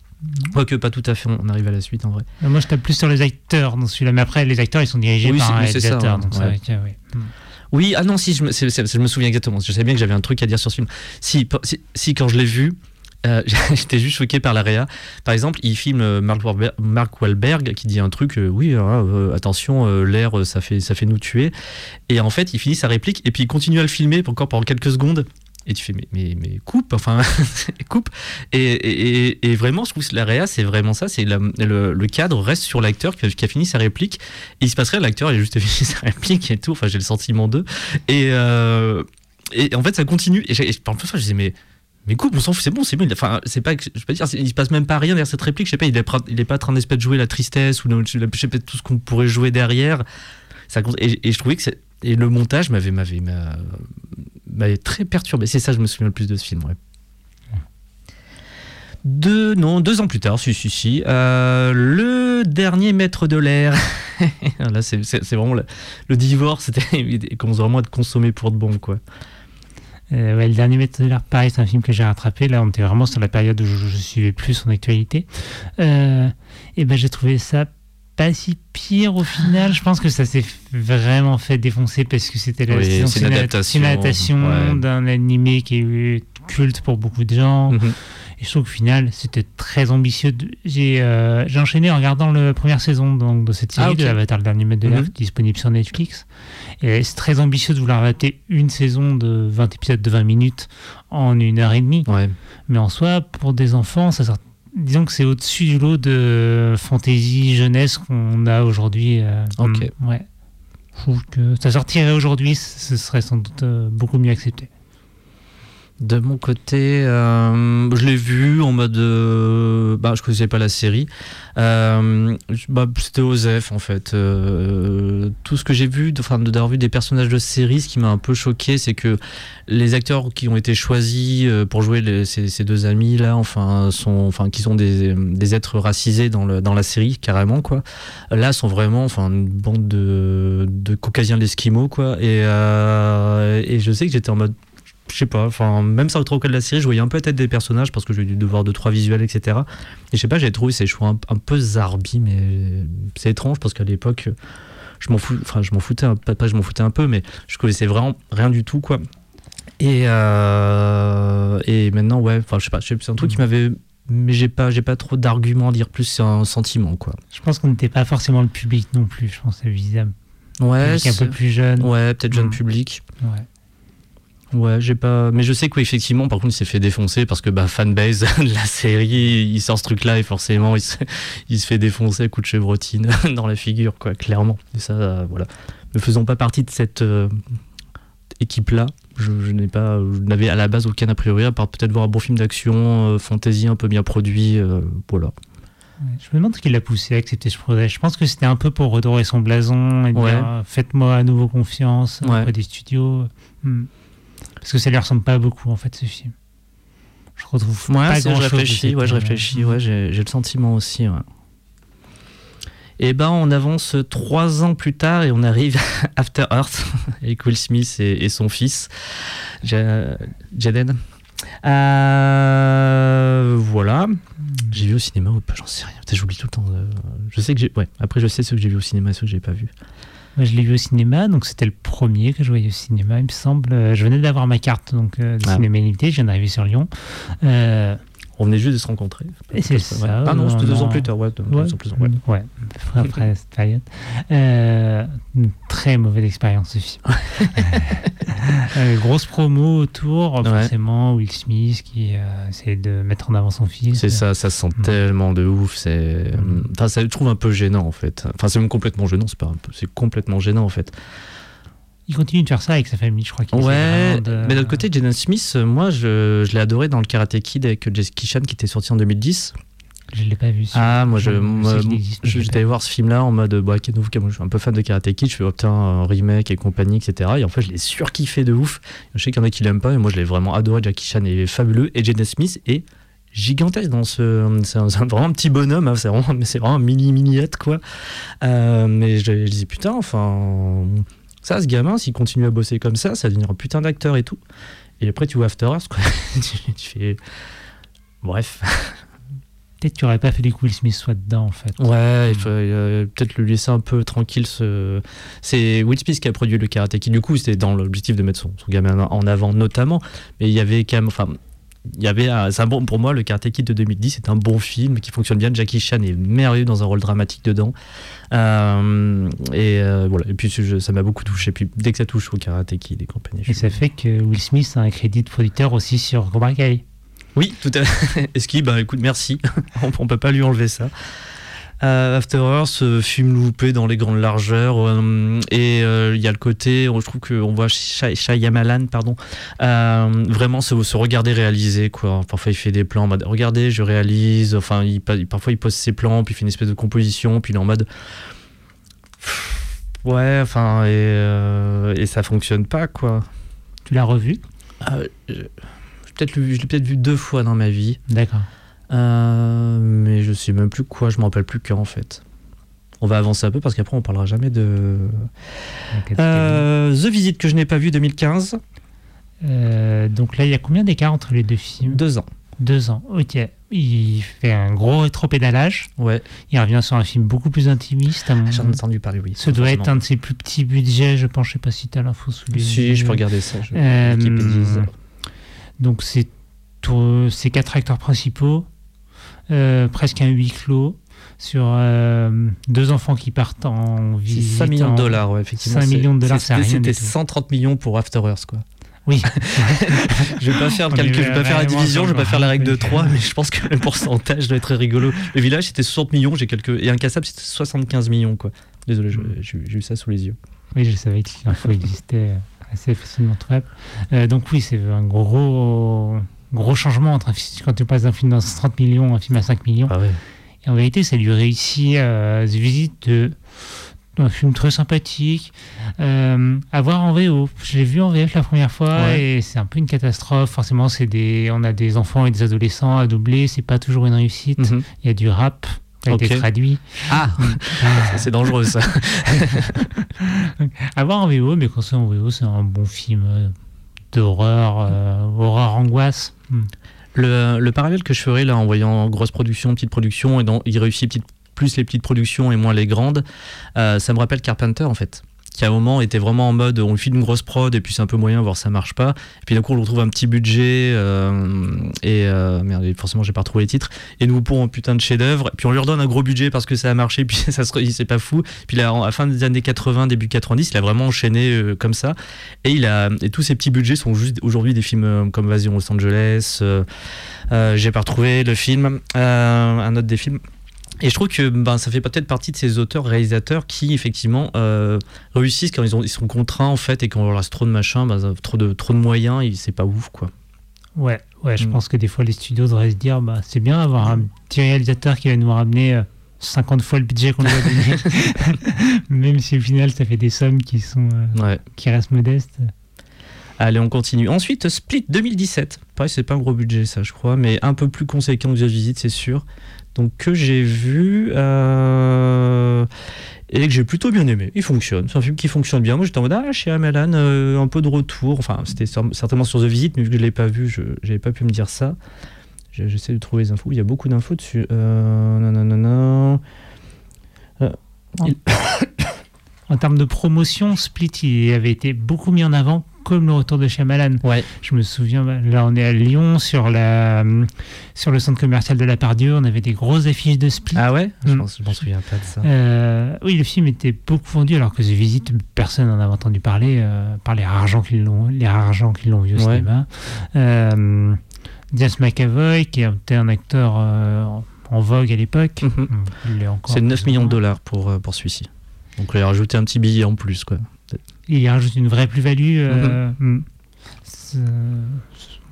Quoique pas tout à fait, on arrive à la suite en vrai. Euh, Moi, je tape plus sur les acteurs dans celui-là. Mais après, les acteurs, ils sont dirigés Oui, par un réalisateur. Oui, ah non, si, je me, c'est- c'est- je me souviens exactement. Je savais bien que j'avais un truc à dire sur ce film. Si, pa- si, si, quand je l'ai vu, euh, j'étais juste choqué par la réa. Par exemple, il filme euh, Mark Wahlberg, Mark Wahlberg qui dit un truc, euh, oui, euh, euh, attention, l'air, ça fait, ça fait nous tuer. Et en fait, il finit sa réplique et puis il continue à le filmer encore pendant quelques secondes. Et tu fais, mais, mais, mais coupe, enfin, coupe. Et, et, et, vraiment, je trouve que la réa, c'est vraiment ça. C'est le, le, cadre reste sur l'acteur qui, a fini sa réplique. Et il se passerait, l'acteur, il a juste fini sa réplique et tout. Enfin, j'ai le sentiment d'eux. Et, euh, et en fait, ça continue. Et, et parfois, je disais, mais mais coupe, on s'en fout, c'est bon, c'est bon. Enfin, c'est pas, je peux dire, il se passe même pas rien derrière cette réplique. Je sais pas, il est il est pas en train d'espèce de jouer la tristesse ou je sais pas tout ce qu'on pourrait jouer derrière. Ça, et, et je trouvais que et le montage m'avait, m'avait, m'avait très perturbé. C'est ça, je me souviens le plus de ce film. Ouais. Deux, non, deux ans plus tard, si, si, si. Euh, le dernier maître de l'air. Là, c'est, vraiment le, le divorce. C'était, il commence vraiment à être consommé pour de bon, quoi. Euh, le dernier maître de l'air, pareil, c'est un film que j'ai rattrapé. Là, on était vraiment sur la période où je, je suivais plus son actualité. Euh, et ben, j'ai trouvé ça pas si pire au final. Je pense que ça s'est vraiment fait défoncer parce que c'était la oui, c'est une adaptation, une adaptation ouais. d'un animé qui est culte pour beaucoup de gens. Mhm. Et je trouve qu'au final, c'était très ambitieux. J'ai euh, enchaîné en regardant la première saison donc, de cette série Ah, ok. de Avatar, le dernier maître de l'air, Mhm. disponible sur Netflix. Et c'est très ambitieux de vouloir adapter une saison de 20 épisodes de 20 minutes en une heure et demie. Ouais. Mais en soi, pour des enfants, ça sort- disons que c'est au-dessus du lot de fantasy jeunesse qu'on a aujourd'hui. euh, Ok. ouais. Je trouve que ça sortirait aujourd'hui, ce serait sans doute euh, beaucoup mieux accepté. De mon côté, euh, je l'ai vu en mode. euh, bah, je connaissais pas la série. Euh, bah, C'était Osef en fait. Euh, tout ce que j'ai vu, enfin, d'avoir vu des personnages de série, ce qui m'a un peu choqué, c'est que les acteurs qui ont été choisis pour jouer ces, ces deux amis là, enfin, sont, enfin, qui sont des, des êtres racisés dans, le, dans la série carrément quoi. Là, sont vraiment, enfin, une bande de, de caucasiens l'esquimau quoi. Et, et je sais que j'étais en mode je sais pas, enfin, même sans au cas de la série, je voyais un peu la tête des personnages parce que j'ai dû devoir deux, trois visuels, etc. Et je sais pas, j'ai trouvé ces choix un, un peu zarbi, mais c'est étrange parce qu'à l'époque, je m'en fous, enfin, je m'en foutais, un- pas, pas je m'en foutais un peu, mais je connaissais vraiment rien du tout, quoi. Et, euh, et maintenant, ouais, enfin, je sais pas, c'est un truc qui m'avait. Mais j'ai pas, j'ai pas trop d'arguments à dire plus, c'est un sentiment, quoi. Je pense qu'on n'était pas forcément le public non plus, je pense, évidemment. Ouais, Public un c'est- peu plus jeune. ouais, peut-être jeune Mm. public. Ouais. Ouais, j'ai pas. Mais je sais qu'effectivement, par contre, il s'est fait défoncer parce que bah, fanbase de la série, il sort ce truc-là et forcément, il se, il se fait défoncer à coup de chevrotine dans la figure, quoi, clairement. Et ça, voilà. Ne faisant pas partie de cette euh, équipe-là, je, je n'ai pas, je n'avais à la base aucun a priori, à part peut-être voir un bon film d'action, euh, fantasy un peu bien produit, euh, voilà. Je me demande ce qui l'a poussé à accepter ce projet. Je pense que c'était un peu pour redorer son blason et dire Ouais. faites-moi à nouveau confiance Ouais. auprès des studios. Hmm. Parce que ça lui ressemble pas beaucoup en fait ce film. Je retrouve Ouais, pas je réfléchis, ouais, je réfléchis, ouais, j'ai le sentiment aussi. Ouais. Et ben, on avance trois ans plus tard et on arrive à After Earth avec Will Smith et, et son fils, Ja- Jaden. Euh, voilà. J'ai vu au cinéma ou pas, j'en sais rien. Peut-être j'oublie tout le temps. euh, Je sais que j'ai. Ouais, après, je sais ce que j'ai vu au cinéma et ce que j'ai pas vu. Moi, je l'ai vu au cinéma, donc c'était le premier que je voyais au cinéma, il me semble. Euh, Je venais d'avoir ma carte donc, euh, de Ah. cinéma illimité, je viens d'arriver sur Lyon. Euh, On venait juste de se rencontrer. Et c'est Ouais. ça, Ah non, c'était deux ans plus tard, ouais. deux- deux ouais, ans plus tard, ouais. après cette période. Euh, une très mauvaise expérience ce film. Euh, grosse promo autour, Ouais. forcément, Will Smith qui euh, essaie de mettre en avant son fils. C'est ça, ça se sent tellement de ouf. C'est, Mm. enfin, ça je trouve un peu gênant en fait. Enfin, c'est même complètement gênant. C'est pas un peu, c'est complètement gênant en fait. Il continue de faire ça avec sa famille, je crois qu'il Ouais. de- Mais d'un côté, Jaden Smith, euh, moi, je, je l'ai adoré dans le Karate Kid avec Jackie Chan qui était sorti en 2010. Je l'ai pas vu. Ah, moi, je, mais j'étais allé voir ce film-là en mode, bah, moi, je suis un peu fan de Karate Kid. Je fais, oh, putain, un remake et compagnie, etc. Et en fait, je l'ai surkiffé de ouf. Je sais qu'il y en a qui l'aiment pas, et moi, je l'ai vraiment adoré. Jackie Chan est fabuleux et Jaden Smith est gigantesque dans ce c'est vraiment un petit bonhomme hein, c'est vraiment mais vraiment un mini miniette quoi Euh, mais je, je dis putain enfin ça ce gamin s'il continue à bosser comme ça ça va devenir un putain d'acteur et tout et après tu vois After Earth quoi tu, tu fais bref Peut-être qu'il aurait pas fallu que Will Smith soit dedans, en fait. Ouais, il faut euh, peut-être le laisser un peu tranquille. Ce... C'est Will Smith qui a produit le Karate Kid. Du coup, c'était dans l'objectif de mettre son, son gamin en avant, notamment. Mais il y avait quand même. Enfin, il y avait un, c'est un bon pour moi le Karate Kid de 2010 c'est un bon film qui fonctionne bien Jackie Chan est merveilleux dans un rôle dramatique dedans Euh, et euh, voilà et puis je- ça m'a beaucoup touché puis dès que ça touche au Karate Kid et compagnie je Et ça fait que Will Smith a un crédit de producteur aussi sur Cobra Kai. Oui tout à fait est-ce qu'il bah écoute merci on, on peut pas lui enlever ça Euh, After Earth, film loupé dans les grandes largeurs, euh, et euh, il y a le côté, je trouve qu'on voit Shy- Shyamalan, pardon, euh, vraiment se, se regarder réaliser quoi. Parfois il fait des plans en mode regardez, je réalise. Enfin, il, parfois il pose ses plans, puis il fait une espèce de composition, puis il est en mode ouais, enfin et, euh, et ça fonctionne pas quoi. Tu l'as revu? Euh, je j'ai peut-être je l'ai peut-être vu deux fois dans ma vie. D'accord. Euh, mais je sais même plus quoi, je me rappelle plus quand en fait. On va avancer un peu parce qu'après on parlera jamais de. Euh, The Visit que je n'ai pas vu 2015, euh, donc là, il y a combien d'écart entre les deux films? Deux ans. Deux ans. Ok. Il fait un gros rétro-pédalage. Ouais, Il revient sur un film beaucoup plus intimiste. mon- j'en ai entendu parler, oui. Ce doit être un de ses plus petits budgets, je pense. Je sais pas si tu as l'info sous les Si, je peux regarder ça. Je... Euh. Donc c'est ces quatre acteurs principaux, euh, presque un huis clos sur euh, deux enfants qui partent en visite. 5 millions de dollars, ouais, effectivement. 5 c'est- millions de dollars, c'est- rien C'était tout. 130 millions pour After Earth, quoi. Oui. Je vais pas faire le calcul, je vais pas faire la division, je vais pas faire la règle de oui. 3, mais je pense que le pourcentage doit être rigolo. Le village, c'était 60 millions, j'ai quelques... et incassable, c'était 75 millions, quoi. Désolé, je- Mm. j'ai j'ai eu ça sous les yeux. Oui, je savais que l'info existait assez facilement trouvable. Euh, donc oui, c'est un gros gros changement entre quand tu passes d'un film à 30 millions à un film à 5 millions. Ah ouais. Et en vérité, ça lui réussit euh, The Visit de un film très sympathique. Euh, à voir en VO. Je l'ai vu en VF la première fois Ouais. et c'est un peu une catastrophe. Forcément, c'est des, on a des enfants et des adolescents à doubler. C'est pas toujours une réussite. Mhm. Il y a du rap a été traduit. Ah, c'est dangereux ça. À voir en VO, mais quand c'est en VO, c'est un bon film euh, d'horreur, euh, horreur angoisse. Hmm. Le, le parallèle que je ferais là en voyant grosse production, petite production, et dans, il réussit petite, plus les petites productions et moins les grandes, euh, ça me rappelle Carpenter en fait. Qui à un moment était vraiment en mode on lui file une grosse prod et puis c'est un peu moyen, voir ça marche pas. Et puis d'un coup on retrouve un petit budget euh, et euh, merde, forcément j'ai pas retrouvé les titres. Et nous pour un putain de chef-d'œuvre. Puis on lui redonne un gros budget parce que ça a marché. Puis ça se, c'est pas fou. Puis là, à fin des années 80, début 90, il a vraiment enchaîné euh, comme ça. Et il a et tous ces petits budgets sont juste aujourd'hui des films euh, comme Invasion Los Angeles. j'ai pas retrouvé le film, un autre des films. Et je trouve que ben, ça fait peut-être partie de ces auteurs-réalisateurs qui, effectivement, euh, réussissent quand ils, ont, ils sont contraints, en fait, et quand on leur laisse trop de machin, ben, trop, de, trop de moyens, et c'est pas ouf, quoi. Ouais, ouais, je Mm. pense que des fois les studios devraient se dire bah, c'est bien d'avoir un petit réalisateur qui va nous ramener euh, 50 fois le budget qu'on lui a donné. Même si au final ça fait des sommes qui, sont, euh, Ouais. qui restent modestes. Allez, on continue. Ensuite, Split 2017. Pareil, c'est pas un gros budget, ça, je crois, mais un peu plus conséquent que The Visit, c'est sûr. Donc, que j'ai vu euh, et que j'ai plutôt bien aimé. Il fonctionne. C'est un film qui fonctionne bien. Moi, j'étais en mode, ah, chez Amelan, euh, un peu de retour. Enfin, c'était cer- certainement sur The Visit, mais vu que je l'ai pas vu, je n'avais pas pu me dire ça. Je- J'essaie de trouver les infos. Il y a beaucoup d'infos dessus. Euh, non, non, non, non. En termes de promotion, Split il avait été beaucoup mis en avant comme le retour de Shyamalan. Ouais. Je me souviens, là on est à Lyon sur, la, sur le centre commercial de la Pardieu, on avait des grosses affiches de Split. Ah ouais? Je Mm. je m'en souviens pas de ça. Euh, oui, le film était beaucoup vendu alors que The Visit, personne n'en avait entendu parler, euh, par les rares gens qui l'ont, vu au Ouais. cinéma. Euh, James McAvoy, qui était un acteur euh, en- vogue à l'époque, encore C'est 9 plus ou millions de dollars pour, pour celui-ci. Donc, il a rajouté un petit billet en plus, quoi. Il y rajoute une vraie plus-value. euh, Mhm. mm. C'est-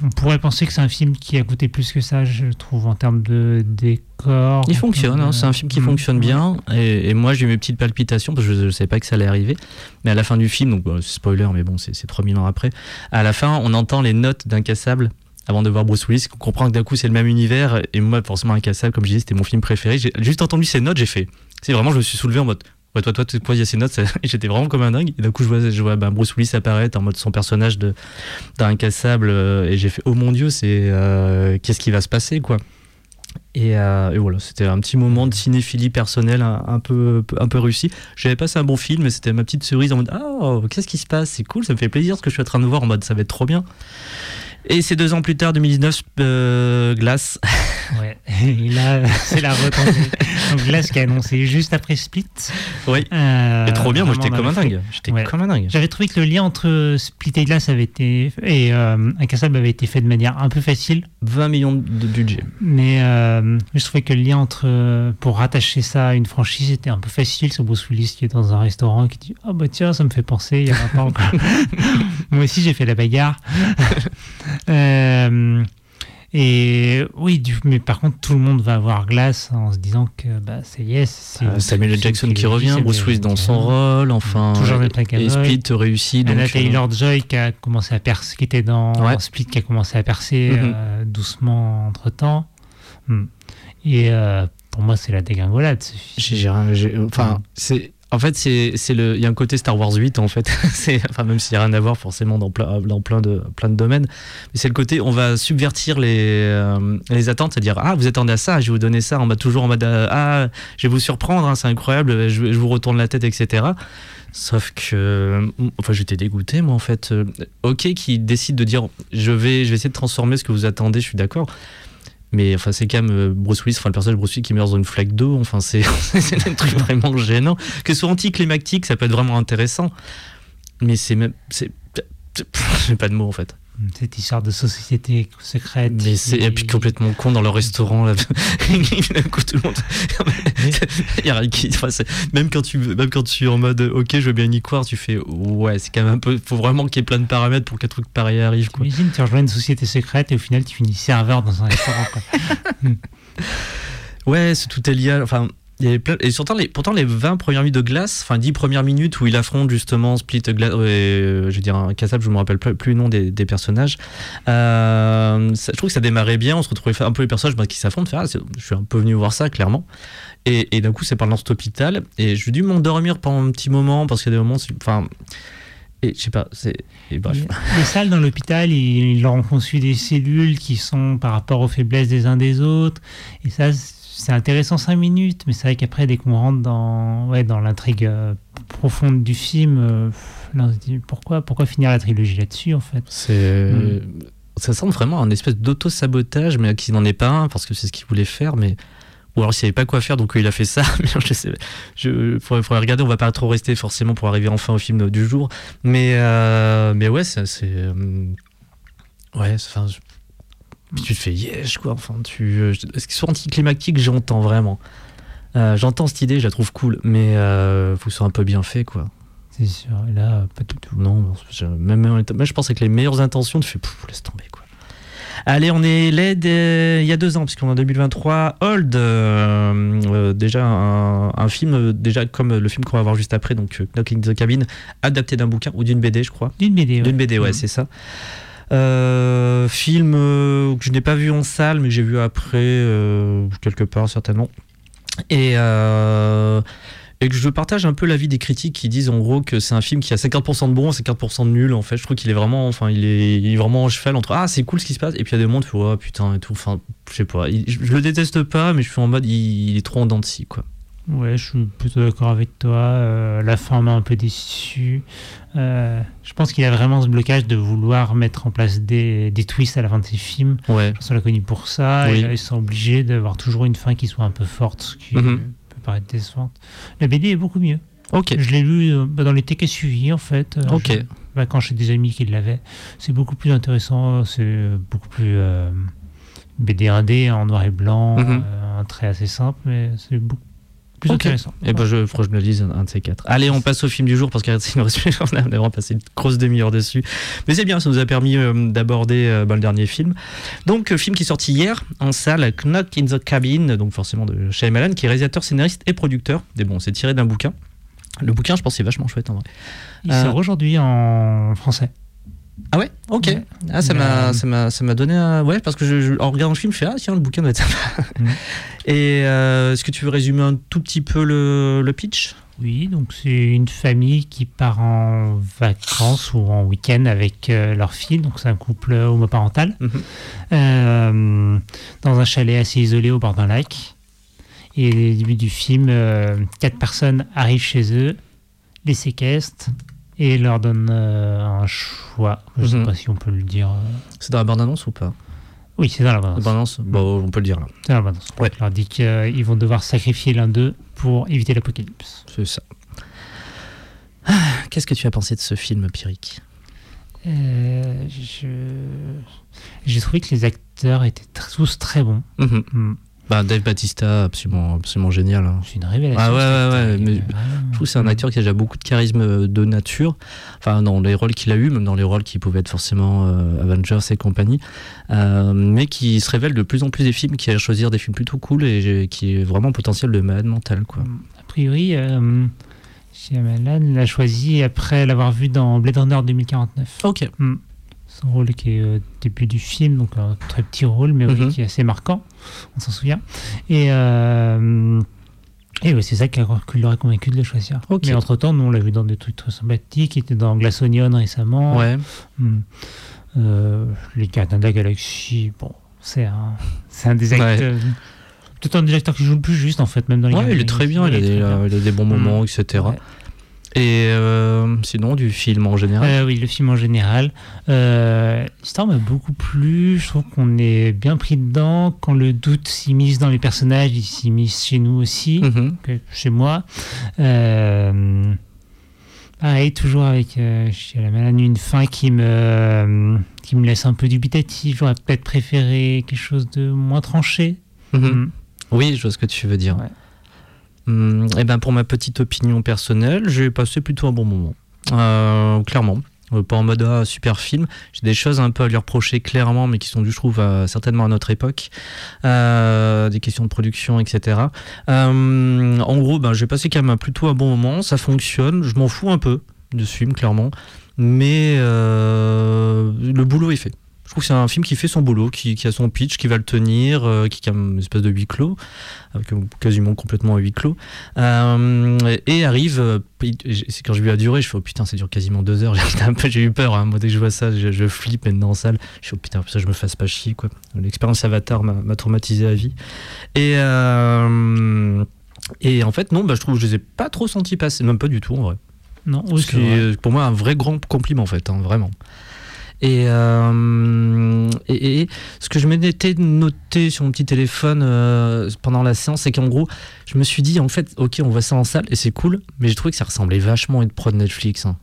On pourrait penser que c'est un film qui a coûté plus que ça, je trouve, en termes de décor. Il fonctionne, hein, c'est un film qui Mm. fonctionne bien. Et, et moi, j'ai eu mes petites palpitations parce que je ne savais pas que ça allait arriver. Mais à la fin du film, donc c'est spoiler, mais bon, c'est c'est 3000 ans après. À la fin, on entend les notes d'Incassable avant de voir Bruce Willis. On comprend que d'un coup, c'est le même univers. Et moi, forcément, Incassable, comme je disais, c'était mon film préféré. J'ai juste entendu ces notes, j'ai fait. C'est vraiment, je me suis soulevé en mode. Ouais, toi, toi, tu sais quoi, il y a ces notes, j'étais vraiment comme un dingue. Et d'un coup, je vois, je vois ben, Bruce Willis apparaître en mode son personnage d'Incassable. euh, et j'ai fait, oh mon dieu, c'est. euh, Qu'est-ce qui va se passer, quoi Et, euh, et voilà, c'était un petit moment de cinéphilie personnelle un, peu, un peu réussi. J'avais passé un bon film, mais c'était ma petite cerise en mode Ah, qu'est-ce qui se passe? C'est cool, ça me fait plaisir ce que je suis en train de voir en mode ça va être trop bien. Et c'est deux ans plus tard, 2019, euh, Glace. Ouais, et là, c'est la retombée. Donc ce qui a annoncé juste après Split. Oui. Euh, trop bien, moi j'étais comme fait- Ouais. comme un dingue. J'avais trouvé que le lien entre Split et Glass avait été et euh, Incassable avait été fait de manière un peu facile, 20 millions de budget. mais euh, je trouvais que le lien entre pour rattacher ça à une franchise était un peu facile. Ce Bruce Willis qui est dans un restaurant qui dit ah bah tiens ça me fait penser il y a 20 ans. Moi aussi j'ai fait la bagarre. Euh, et oui, du, mais par contre tout le monde va avoir Glass en se disant que bah c'est yes. c'est- Euh, Samuel L. Jackson qui revient, Bruce. Willis dans son rôle, enfin. Toujours James et, et Split réussit. Anna euh, Taylor-Joy qui a commencé à percer, qui était dans Ouais. Split, qui a commencé à percer Mhm. euh, doucement entre temps. Et euh, pour moi, c'est la dégringolade. enfin, c'est. En fait, c'est le. Il y a un côté Star Wars 8 en fait. enfin même s'il n'y a rien à voir forcément dans plein dans plein de plein de domaines, mais c'est le côté on va subvertir les euh, les attentes, c'est-à-dire ah vous attendez à ça, je vais vous donner ça, on va toujours en mode euh, ah je vais vous surprendre, hein, c'est incroyable, je, je vous retourne la tête, etc. Sauf que, enfin, j'étais dégoûté, moi, en fait. Euh, ok, qui décide de dire, je vais, je vais essayer de transformer ce que vous attendez, je suis d'accord. Mais enfin, c'est quand même euh, Bruce Willis, enfin, le personnage de Bruce Willis qui meurt dans une flaque d'eau. Enfin, c'est un truc vraiment gênant. Que ce soit anticlimatique, ça peut être vraiment intéressant. Mais c'est même, j'ai pas de mots en fait. Cette histoire de société secrète. Mais c'est et puis complètement con dans le restaurant. Là. D'un coup, tout le monde. Il y a qui- enfin, même quand tu même quand tu es en mode ok, je veux bien y croire, tu fais ouais, c'est quand même un peu. Faut vraiment qu'il y ait plein de paramètres pour qu'un truc pareil arrive. Quoi. Imagine, tu rejoins une société secrète et au final, tu finis serveur dans un restaurant. quoi. Ouais, c'est tout est lié. Enfin, et surtout les, pourtant les 20 premières minutes de glace, enfin 10 premières minutes où il affronte justement Split Glass, ouais, euh, je veux dire un Cassable, je me rappelle plus, plus le nom des, personnages. Euh, je trouve que ça démarrait bien, on se retrouvait un peu les personnages bah, qui s'affrontent. ah, je suis un peu venu voir ça clairement. Et, d'un coup, c'est par cet hôpital et j'ai dû m'endormir pendant un petit moment parce qu'il y a des moments, enfin, et je sais pas, c'est. Les salles dans l'hôpital, ils, ils leur ont conçu des cellules qui sont par rapport aux faiblesses des uns des autres. Et ça, c'est intéressant 5 minutes, mais c'est vrai qu'après, dès qu'on rentre dans, ouais, dans l'intrigue euh, profonde du film, euh, là, on se dit pourquoi, pourquoi finir la trilogie là-dessus en fait? C'est. Mm. Ça semble vraiment un espèce d'auto-sabotage, mais qui n'en est pas un, parce que c'est ce qu'il voulait faire, mais. Ou alors il savait pas quoi faire, donc il a fait ça. Mais je sais. Je faudrait, faudrait regarder. On va pas trop rester forcément pour arriver enfin au film du jour. Mais euh, mais ouais, c'est. euh, ouais, c'est- enfin. je- puis tu te fais yes quoi. Enfin, tu. euh, Est-ce qu'ils sont anticlimactiques J'entends vraiment. Euh, J'entends cette idée, je la trouve cool, mais euh, faut que ce soit un peu bien fait quoi. C'est sûr. Et là, pas du tout. Non, même, même, je pense avec les meilleures intentions, tu fais pouf, laisse tomber quoi. Allez, on est l'aide il y a deux ans, puisqu'on est en 2023. Old, euh, euh, déjà un, un film, euh, déjà comme le film qu'on va voir juste après, donc euh, Knocking the Cabin, adapté d'un bouquin ou d'une BD, je crois. D'une BD. ouais. D'une BD, ouais, Mhm. c'est ça. Euh, film euh, que je n'ai pas vu en salle, mais j'ai vu après, euh, quelque part certainement. Et, et que je partage un peu l'avis des critiques qui disent en gros que c'est un film qui a 50% de bon et 50% de nul. En fait, je trouve qu'il est vraiment, enfin, il est, vraiment en cheval entre ah c'est cool ce qui se passe et puis il y a des moments où oh putain et tout. Enfin, je sais pas. Je le déteste pas, mais je suis en mode il, il est trop en dents de scie quoi. Ouais, je suis plutôt d'accord avec toi. Euh, la fin m'a un peu déçu. Euh, je pense qu'il a vraiment ce blocage de vouloir mettre en place des, des twists à la fin de ses films. Ouais. Je pense qu'on l'a connu pour ça. Oui. Et là, ils sont obligés d'avoir toujours une fin qui soit un peu forte, ce qui Mhm. peut paraître décevante. La BD est beaucoup mieux. Ok. Je l'ai lu euh, bah, dans l'été qui a suivi, en fait. Ok. je- bah, quand j'ai des amis qui l'avaient. C'est beaucoup plus intéressant. C'est beaucoup plus. euh, BD 1D en noir et blanc, Mhm. un trait assez simple, mais c'est beaucoup plus intéressant. Et ben je, faut que je me le lise un, de ces quatre. Allez, on passe au film du jour parce qu'il nous reste on a vraiment passé une grosse demi-heure dessus. Mais c'est bien, ça nous a permis euh, d'aborder euh, bah, le dernier film. Donc, euh, film qui est sorti hier en salle, Knock in the Cabin, donc forcément de Shyamalan, qui est réalisateur, scénariste et producteur. Et bon, c'est tiré d'un bouquin. Le bouquin, je pense, c'est vachement chouette en vrai. Il Euh, sort aujourd'hui en français. Ah ouais Ok. Ouais. Ah, ça m'a ça m'a ça m'a donné un... Ouais, parce que je, je- en regardant le film, je fais Ah, tiens, le bouquin doit être sympa. Mm. Et euh, est-ce que tu veux résumer un tout petit peu le, le pitch? Oui, donc c'est une famille qui part en vacances ou en week-end avec euh, leur fille, donc c'est un couple homoparental, Mhm. euh, dans un chalet assez isolé au bord d'un lac. Et au début du film, euh, quatre personnes arrivent chez eux, les séquestrent et leur donnent euh, un choix. Je ne sais Mhm. pas si on peut le dire. euh. C'est dans la bande-annonce ou pas? Oui, c'est dans la La bande bande-annonce Bon, on peut le dire là. C'est dans la bande-annonce. Ouais. On leur dit qu'ils vont devoir sacrifier l'un d'eux pour éviter l'apocalypse. C'est ça. Ah, Qu'est-ce que tu as pensé de ce film, Pierrick? Euh, je... J'ai trouvé que les acteurs étaient tous très bons. Mhm. Hmm. Bah, Dave Batista, absolument, absolument génial. hein. C'est une révélation. Ah ouais, ouais, ouais, mais Je trouve que c'est un acteur qui a déjà beaucoup de charisme euh, de nature, enfin dans les rôles qu'il a eu, même dans les rôles qui pouvaient être forcément euh, Avengers et compagnie, euh, mais qui se révèle de plus en plus des films, qui a choisir des films plutôt cool et qui est vraiment potentiel de malade mental quoi. A priori, euh, Shyamalan l'a choisi après l'avoir vu dans Blade Runner 2049. Ok. Son rôle qui est au début du film, donc un très petit rôle, mais Mhm. qui est assez marquant, on s'en souvient. Et, euh, et ouais, c'est ça qui, l'aurait convaincu de le choisir. Ok. Mais entre-temps, nous, on l'a vu dans des trucs très sympathiques. Il était dans Glass Onion récemment. Ouais. Hmm. Euh, les Gardiens de la Galaxie, bon, c'est un, un des Ouais. acteurs. Peut-être un des acteurs qui joue le plus juste, en fait, même dans les Ouais, il est très bien, il a, des, ouais, bons moments, etc. Ouais. Et euh, sinon, du film en général. Euh, oui, le film en général. Euh, L'histoire m'a beaucoup plu. Je trouve qu'on est bien pris dedans. Quand le doute s'immisce dans les personnages, il s'immisce chez nous aussi, Mhm. que chez moi. Pareil, toujours avec chez la malade une fin qui me, qui me laisse un peu dubitatif. J'aurais peut-être préféré quelque chose de moins tranché. Mhm. Mm. Oui, je vois ce que tu veux dire. Ouais. Hum, et ben pour ma petite opinion personnelle, j'ai passé plutôt un bon moment. Euh, clairement. Euh, Pas en mode ah, super film. J'ai des choses un peu à lui reprocher clairement, mais qui sont je trouve, certainement à notre époque. Euh, des questions de production, etc. Euh, en gros, ben, j'ai passé quand même plutôt un bon moment. Ça fonctionne. Je m'en fous un peu de ce film, clairement. Mais le boulot est fait. Je trouve que c'est un film qui fait son boulot, qui, qui a son pitch, qui va le tenir, euh, qui a une espèce de huis clos, quasiment complètement à huis clos. Euh, et arrive, euh, c'est quand je lui ai duré, je fais oh putain, ça dure quasiment deux heures. J'ai eu peur. Hein. Moi, dès que je vois ça, je, je flippe maintenant en salle. Je fais oh putain, ça je me fasse pas chier quoi. L'expérience Avatar m'a m'a traumatisé à vie. Et euh, et en fait non, bah, je trouve que je les ai pas trop sentis passer, même pas du tout en vrai. Non, oui, Ce c'est pour moi un vrai grand compliment en fait, hein, vraiment. Et, euh, et, et ce que je m'étais noté sur mon petit téléphone euh, pendant la séance, c'est qu'en gros, je me suis dit, en fait, ok, on voit ça en salle et c'est cool, mais j'ai trouvé que ça ressemblait vachement à une prod Netflix. hein.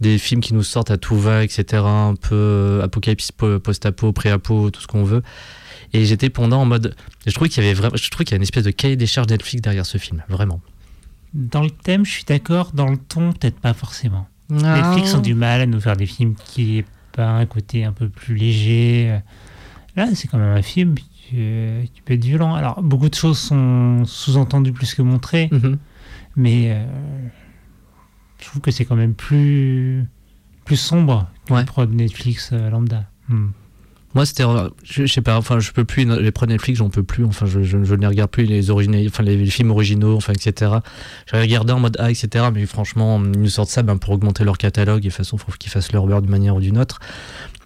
Des films qui nous sortent à tout va, etc. Un peu euh, apocalypse, po- post-apo, pré-apo, tout ce qu'on veut. Et j'étais pendant en mode. Je trouvais qu'il y avait vraiment. Je trouvais qu'il y a une espèce de cahier des charges Netflix derrière ce film, vraiment. Dans le thème, je suis d'accord. Dans le ton, peut-être pas forcément. Netflix ont du mal à nous faire des films qui pas un côté un peu plus léger. Là, c'est quand même un film qui, qui peut être violent. Alors, beaucoup de choses sont sous-entendues plus que montrées, Mhm. mais euh, je trouve que c'est quand même plus, plus sombre qu'une Ouais. prod Netflix euh, lambda. Hmm. Moi, c'était, je, je sais pas, enfin, je peux plus, les prod Netflix, j'en peux plus, enfin, je, ne les regarde plus, les originaux, enfin, les, les films originaux, enfin, etc. Je regardais en mode A, etc., mais franchement, ils nous sortent ça ben, pour augmenter leur catalogue, et de toute façon, faut qu'ils fassent leur beurre d'une manière ou d'une autre.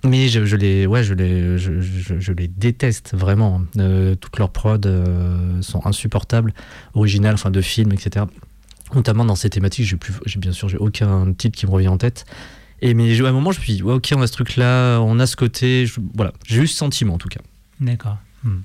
Mais je, les, ouais, je les, je, les déteste vraiment. Euh, toutes leurs prods euh, sont insupportables, originales, enfin, de films, etc. Notamment dans ces thématiques, j'ai plus, bien sûr, j'ai aucun titre qui me revient en tête. Et mais à un moment, je me suis dit, ouais, ok, on a ce truc-là, on a ce côté. je- voilà, j'ai eu ce sentiment en tout cas. D'accord. Hmm.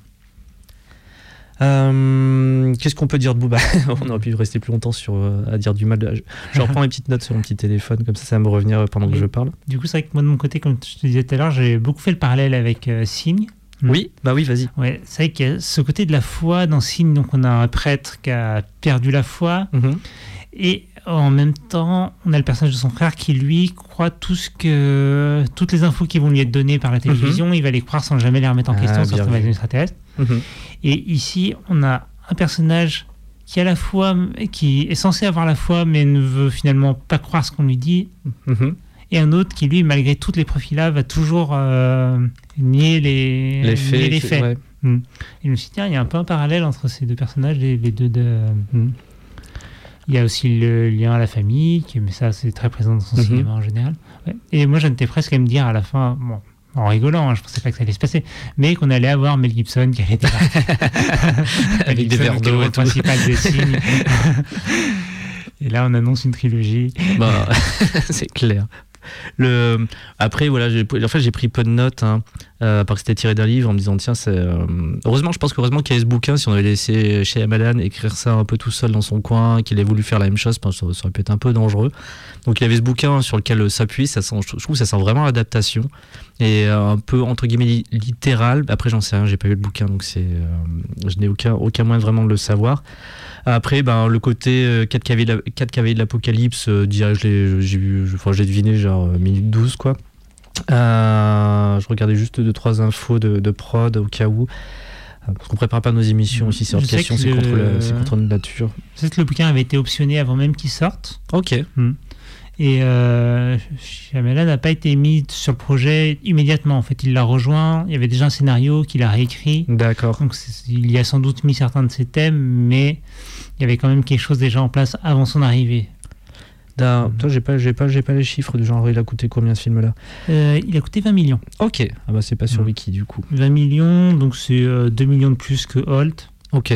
Euh, Qu'est-ce qu'on peut dire de Booba? On aurait pu rester plus longtemps sur, euh, à dire du mal. de- Je, je reprends mes petites notes sur mon petit téléphone, comme ça, ça va me revenir pendant que je parle. Du coup, c'est vrai que moi, de mon côté, comme je te disais tout à l'heure, j'ai beaucoup fait le parallèle avec euh, Signe. Oui, bah oui, vas-y. Ouais, c'est vrai qu'il y a ce côté de la foi dans Signe, donc on a un prêtre qui a perdu la foi, Mhm. et en même temps, on a le personnage de son frère qui, lui, croit tout ce que, toutes les infos qui vont lui être données par la télévision, il va les croire sans jamais les remettre en Mhm. Ah, question vu. invasion extraterrestre. Mhm. Et ici, on a un personnage qui a la foi, qui est censé avoir la foi, mais ne veut finalement pas croire ce qu'on lui dit, Mhm. et un autre qui, lui, malgré toutes les profils là, va toujours euh, nier les, Les faits. nier les c'est- faits. ouais. Mm. Et je me suis dit, tiens, il y a un peu un parallèle entre ces deux personnages, les, les deux de. Mm. Il y a aussi le lien à la famille, qui, mais ça, c'est très présent dans son Mhm. cinéma en général. Ouais. Et moi, j'en étais presque à me dire à la fin, bon, en rigolant, hein, je pensais pas que ça allait se passer, mais qu'on allait avoir Mel Gibson qui allait. Mel Avec des verres d'eau et principal des signes. Et là, on annonce une trilogie. Bah, c'est clair. Le... Après, voilà, j'ai en fait, j'ai pris peu de notes, hein, euh, parce que c'était tiré d'un livre, en me disant, tiens, c'est. euh, Heureusement, je pense qu'heureusement qu'il y avait ce bouquin, si on avait laissé chez Amalan écrire ça un peu tout seul dans son coin, qu'il ait voulu faire la même chose, ça, aurait pu être un peu dangereux. Donc, il y avait ce bouquin sur lequel euh, s'appuyer, ça sent, je trouve ça sent vraiment l'adaptation, et euh, un peu, entre guillemets, li- littéral. Après, j'en sais rien, j'ai pas eu le bouquin, donc c'est. je n'ai aucun, aucun moyen vraiment de le savoir. Après, ben, le côté euh, 4 cavaliers de la- 4 cavaliers de l'Apocalypse, je l'ai j'ai deviné genre minute 12, quoi. Euh, je regardais juste 2-3 infos de, de prod au cas où. Euh, Parce qu'on prépare pas nos émissions aussi, c'est c'est le- contre, la- c'est contre notre nature. Je sais que le bouquin avait été optionné avant même qu'il sorte. Ok, Et euh, n'a pas été mis sur le projet immédiatement. En fait, il l'a rejoint. Il y avait déjà un scénario qu'il a réécrit. d'accord. Donc, il y a sans doute mis certains de ses thèmes, mais il y avait quand même quelque chose déjà en place avant son arrivée. Mhm. Toi, j'ai pas, j'ai pas, j'ai pas les chiffres du genre, il a coûté combien ce film-là Euh, il a coûté 20 millions. Ok, ah bah c'est pas sur Mhm. Wiki du coup. 20 millions, donc c'est euh, 2 millions de plus que Holt. Ok,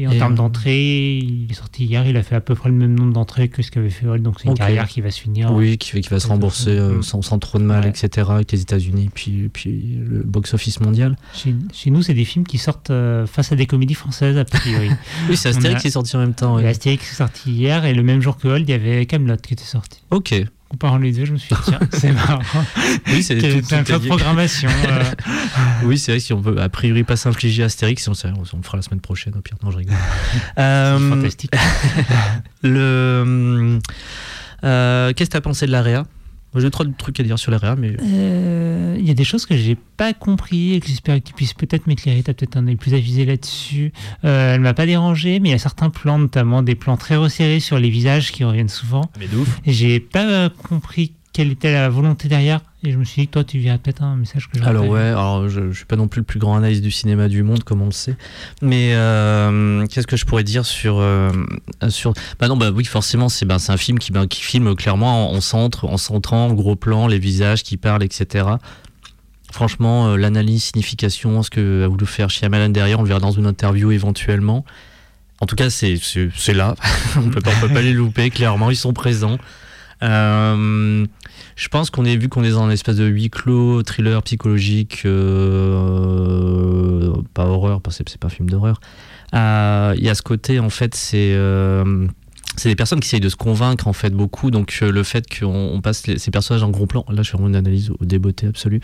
Et en Et, termes d'entrée, il est sorti hier, il a fait à peu près le même nombre d'entrées que ce qu'avait fait Holt, donc c'est une carrière qui va se finir. oui, qui, va se rembourser euh, Mhm. sans, sans trop de mal, Ouais. etc. avec les États-Unis, puis, puis le box-office mondial. Chez, chez nous, c'est des films qui sortent euh, face à des comédies françaises, a priori. Oui, c'est Astérix a- qui est sorti en même temps. Ouais. Astérix est sorti hier, et le même jour que Holt, il y avait Camelot qui était sorti. Ok, Comparant les deux, je me suis dit, tiens, c'est marrant. oui, c'est est top lié. programmation. euh. Oui, c'est vrai si on veut a priori pas s'infliger Astérix, on, sait- on le fera la semaine prochaine au pire. Non, je rigole. Euh, fantastique. le euh, qu'est-ce que t'as pensé de l'AREA? Moi, J'ai trop de trucs à dire sur l'AREA, mais Euh, Il y a des choses que j'ai pas compris et que j'espère que tu puisses peut-être m'éclairer. Tu as peut-être un œil plus avisé là-dessus. Euh, elle m'a pas dérangé, mais il y a certains plans, notamment des plans très resserrés sur les visages qui reviennent souvent. mais de ouf. J'ai pas euh, compris quelle était la volonté derrière. Et je me suis dit que toi, tu verrais peut-être un message que j'aurais Alors ouais, alors je, je suis pas non plus le plus grand analyste du cinéma du monde, comme on le sait. Mais euh, qu'est-ce que je pourrais dire sur euh, sur Bah non, bah oui, forcément, c'est ben c'est un film qui ben, qui filme clairement en, en centre, en centrant, en gros plan, les visages qui parlent, etc. Franchement, euh, l'analyse, signification, ce que a voulu faire Shyamalan derrière, on le verra dans une interview éventuellement. En tout cas, c'est là. on peut pas on peut pas les louper. Clairement, ils sont présents. Euh, je pense qu'on est vu qu'on est dans un espèce de huis clos, thriller psychologique, euh, pas horreur, parce que c'est pas un film d'horreur. Euh, Il y a ce côté, en fait, c'est c'est des personnes qui essayent de se convaincre, en fait, beaucoup. Donc, le fait qu'on on passe les- ces personnages en gros plan, là, je fais vraiment une analyse au débeauté absolu.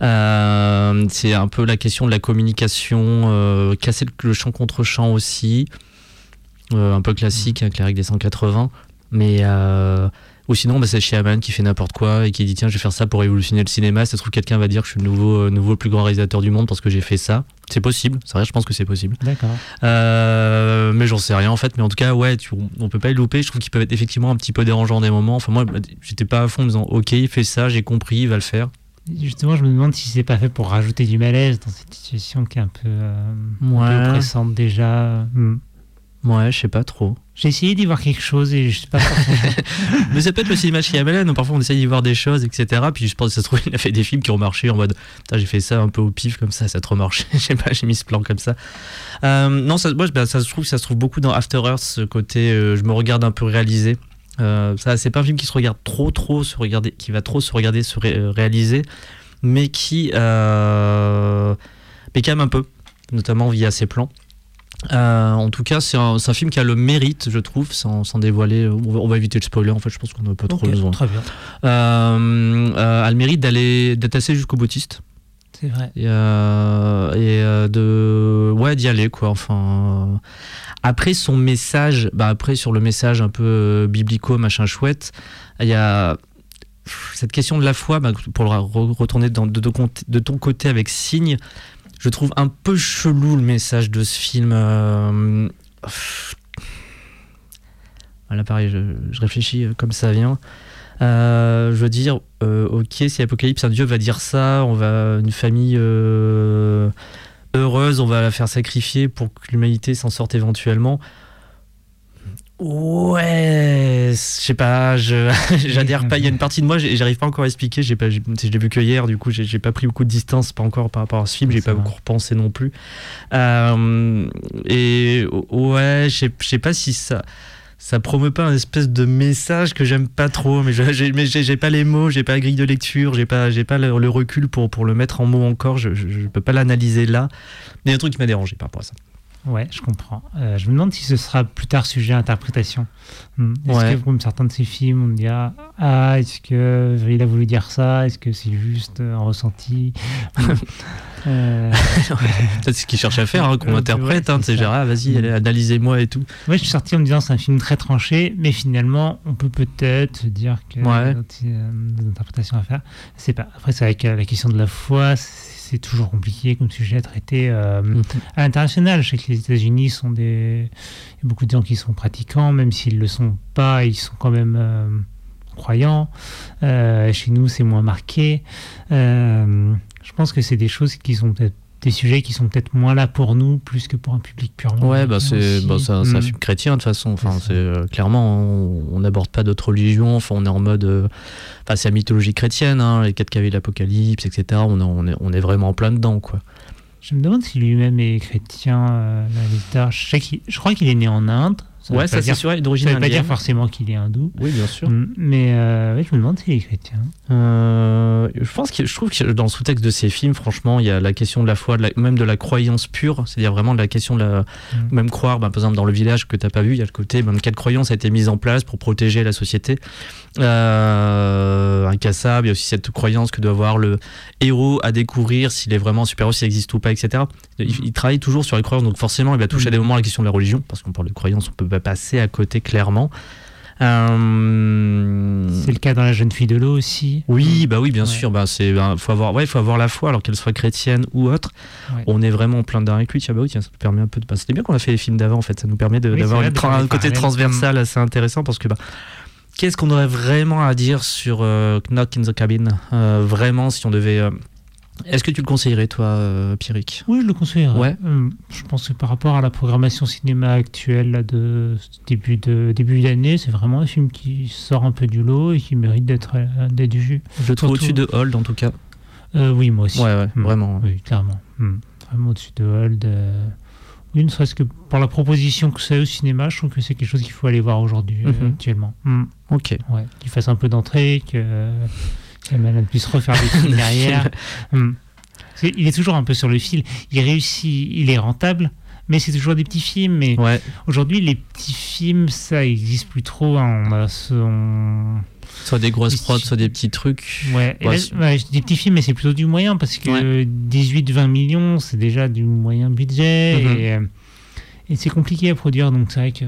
Euh, c'est un peu la question de la communication, euh, casser le, le champ contre champ aussi. Euh, un peu classique, avec les règles des 180. Mais. Ou sinon, bah, c'est Shyamalan qui fait n'importe quoi et qui dit tiens, je vais faire ça pour révolutionner le cinéma. Ça se trouve, quelqu'un va dire que je suis le nouveau, euh, nouveau plus grand réalisateur du monde parce que j'ai fait ça. C'est possible, c'est vrai, je pense que c'est possible. D'accord. Euh, mais j'en sais rien en fait. Mais en tout cas, ouais, tu- on peut pas les louper. Je trouve qu'ils peuvent être effectivement un petit peu dérangeants des moments. Enfin, moi, j'étais pas à fond en me disant ok, il fait ça, j'ai compris, il va le faire. Justement, je me demande si c'est pas fait pour rajouter du malaise dans cette situation qui est un peu, euh, un peu Ouais. oppressante déjà. Hmm. Ouais, je sais pas trop. J'ai essayé d'y voir quelque chose et je sais pas. Mais ça peut être le cinéma Shyamalan, parfois on essaye d'y voir des choses, etc. Puis je pense que ça se trouve, il a fait des films qui ont marché en mode j'ai fait ça un peu au pif comme ça, ça a trop marché. Je sais pas, j'ai mis ce plan comme ça. Euh, non, ça, moi, bah, ça se trouve, ça se trouve beaucoup dans After Earth, ce côté euh, je me regarde un peu réalisé. Euh, c'est pas un film qui se regarde trop, trop se regarder, qui va trop se regarder, se ré- réaliser, mais qui, mais quand même un peu, notamment via ses plans. Euh, en tout cas, c'est un, film qui a le mérite, je trouve, sans, sans dévoiler. On va, on va éviter le spoiler. En fait, je pense qu'on n'a pas trop Ok, besoin. Très bien, Euh, euh, a le mérite d'aller d'être assez jusqu'au boutiste c'est vrai. et, euh, et, euh, de ouais d'y aller quoi. Enfin, euh, après son message, bah après sur le message un peu euh, biblico machin chouette, il y a cette question de la foi. bah, pour le re- retourner dans, de, de ton côté avec Signe, je trouve un peu chelou le message de ce film. euh. Voilà, pareil, je, réfléchis euh, comme ça vient. Euh, je veux dire, ok, si Apocalypse, un dieu va dire ça, on va une famille heureuse, on va la faire sacrifier pour que l'humanité s'en sorte éventuellement. Ouais, je sais pas, j'adhère pas. Il y a une partie de moi, j'arrive pas encore à expliquer. J'ai pas, je l'ai vu que hier, du coup, j'ai pas pris beaucoup de distance, pas encore par rapport à ce film. J'ai pas beaucoup repensé non plus. Euh, et ouais, je sais- pas si ça, ça promeut pas un espèce de message que j'aime pas trop. Mais j'ai pas les mots, j'ai pas la grille de lecture, j'ai pas, j'ai pas le, le recul pour pour le mettre en mots encore. Je, je, je peux pas l'analyser là. Mais il y a un truc qui m'a dérangé par rapport à ça. Ouais, je comprends. Euh, je me demande si ce sera plus tard sujet à interprétation. Hmm. Est-ce Ouais. que comme certains de ces films, on me dira ah est-ce que il a voulu dire ça? Est-ce que c'est juste euh, un ressenti? Euh, Peut-être ce qu'il cherche à faire, hein, qu'on l'interprète. ouais, hein, c'est c'est ça. genre, ah, vas-y, Mm. allez, analysez-moi et tout. Moi, je suis sorti en me disant c'est un film très tranché, mais finalement, on peut peut-être dire qu'il y a Ouais. des, euh, des interprétations à faire. C'est pas. Après, c'est avec la question de la foi, c'est c'est toujours compliqué comme sujet à traiter euh, Mhm. à l'international. Je sais que les États-Unis sont des. Il y a beaucoup de gens qui sont pratiquants, même s'ils le sont pas, ils sont quand même euh, croyants. Euh, chez nous, c'est moins marqué. Je pense que c'est des choses qui sont peut-être des sujets qui sont peut-être moins là pour nous, plus que pour un public purement. Ouais, bah c'est bah, un, c'est un Mm. film chrétien de toute façon. Enfin, C'est euh, clairement, on n'aborde pas d'autres religions. Enfin, on est en mode, euh, enfin, c'est la mythologie chrétienne, hein, les quatre cavaliers de l'Apocalypse, etc. On est, on est, on est vraiment en plein dedans, quoi. Je me demande si lui-même est chrétien, euh, l'Alita. Je, sais je crois qu'il est né en Inde. Ça ouais, ça c'est sûr, ça d'origine veut pas dire indienne. forcément qu'il est hindou. Oui, bien sûr. Mm, Mais euh, ouais, je me demande s'il est chrétien. Euh, je pense que je trouve que dans le sous-texte de ces films, franchement, il y a la question de la foi, de la- même de la croyance pure, c'est-à-dire vraiment de la question de la, Mm. même croire, bah, par exemple dans le village que t'as pas vu, il y a le côté, même quelle croyance a été mise en place pour protéger la société, euh, incassable. Il y a aussi cette croyance que doit avoir le héros à découvrir s'il est vraiment un super-héros, s'il existe ou pas, etc. Il, il travaille toujours sur les croyances, donc forcément, il va toucher à des moments à la question de la religion, parce qu'on parle de croyance, on peut pas passer à côté clairement. Euh, C'est le cas dans La jeune fille de l'eau aussi. oui, bah oui, bien Ouais. sûr. Bah c'est, bah, faut avoir, ouais, faut avoir la foi, alors qu'elle soit chrétienne ou autre. Ouais. On est vraiment en plein avec lui. Tiens, bah oui, tiens, ça nous permet un peu de. bah, c'était bien qu'on a fait les films d'avant, en fait. Ça nous permet de- Oui, d'avoir vrai, tra- un côté transversal assez intéressant parce que bah, qu'est-ce qu'on aurait vraiment à dire sur euh, Knock in the Cabin? Euh, Vraiment, si on devait. Euh, Est-ce que tu le conseillerais, toi, euh, Pierrick? Oui, je le conseillerais. Ouais. Hum, Je pense que par rapport à la programmation cinéma actuelle là, de début de début d'année, c'est vraiment un film qui sort un peu du lot et qui mérite d'être euh, d'être vu. Je le trouve au-dessus de Hold, en tout cas. Euh, oui, moi aussi. Ouais, ouais, Hum. vraiment. Oui, clairement. Hum. Vraiment au-dessus de Hold. euh, Oui, ne serait-ce que pour la proposition que c'est au cinéma, je trouve que c'est quelque chose qu'il faut aller voir aujourd'hui, euh, Mhm. actuellement. Hum. Ok. Ouais, qu'il fasse un peu d'entrée, que Shyamalan puisse refaire des films derrière. Parce qu'il est toujours un peu sur le fil. Il réussit, il est rentable, mais c'est toujours des petits films. Mais Ouais. aujourd'hui, les petits films, ça existe plus trop. hein. On a ce- on- Soit des grosses prods, soit des petits trucs. Ouais, Ouais, là, ouais, des petits films, mais c'est plutôt du moyen parce que 18-20 millions, c'est déjà du moyen budget Mhm. et, euh, et c'est compliqué à produire. Donc c'est vrai que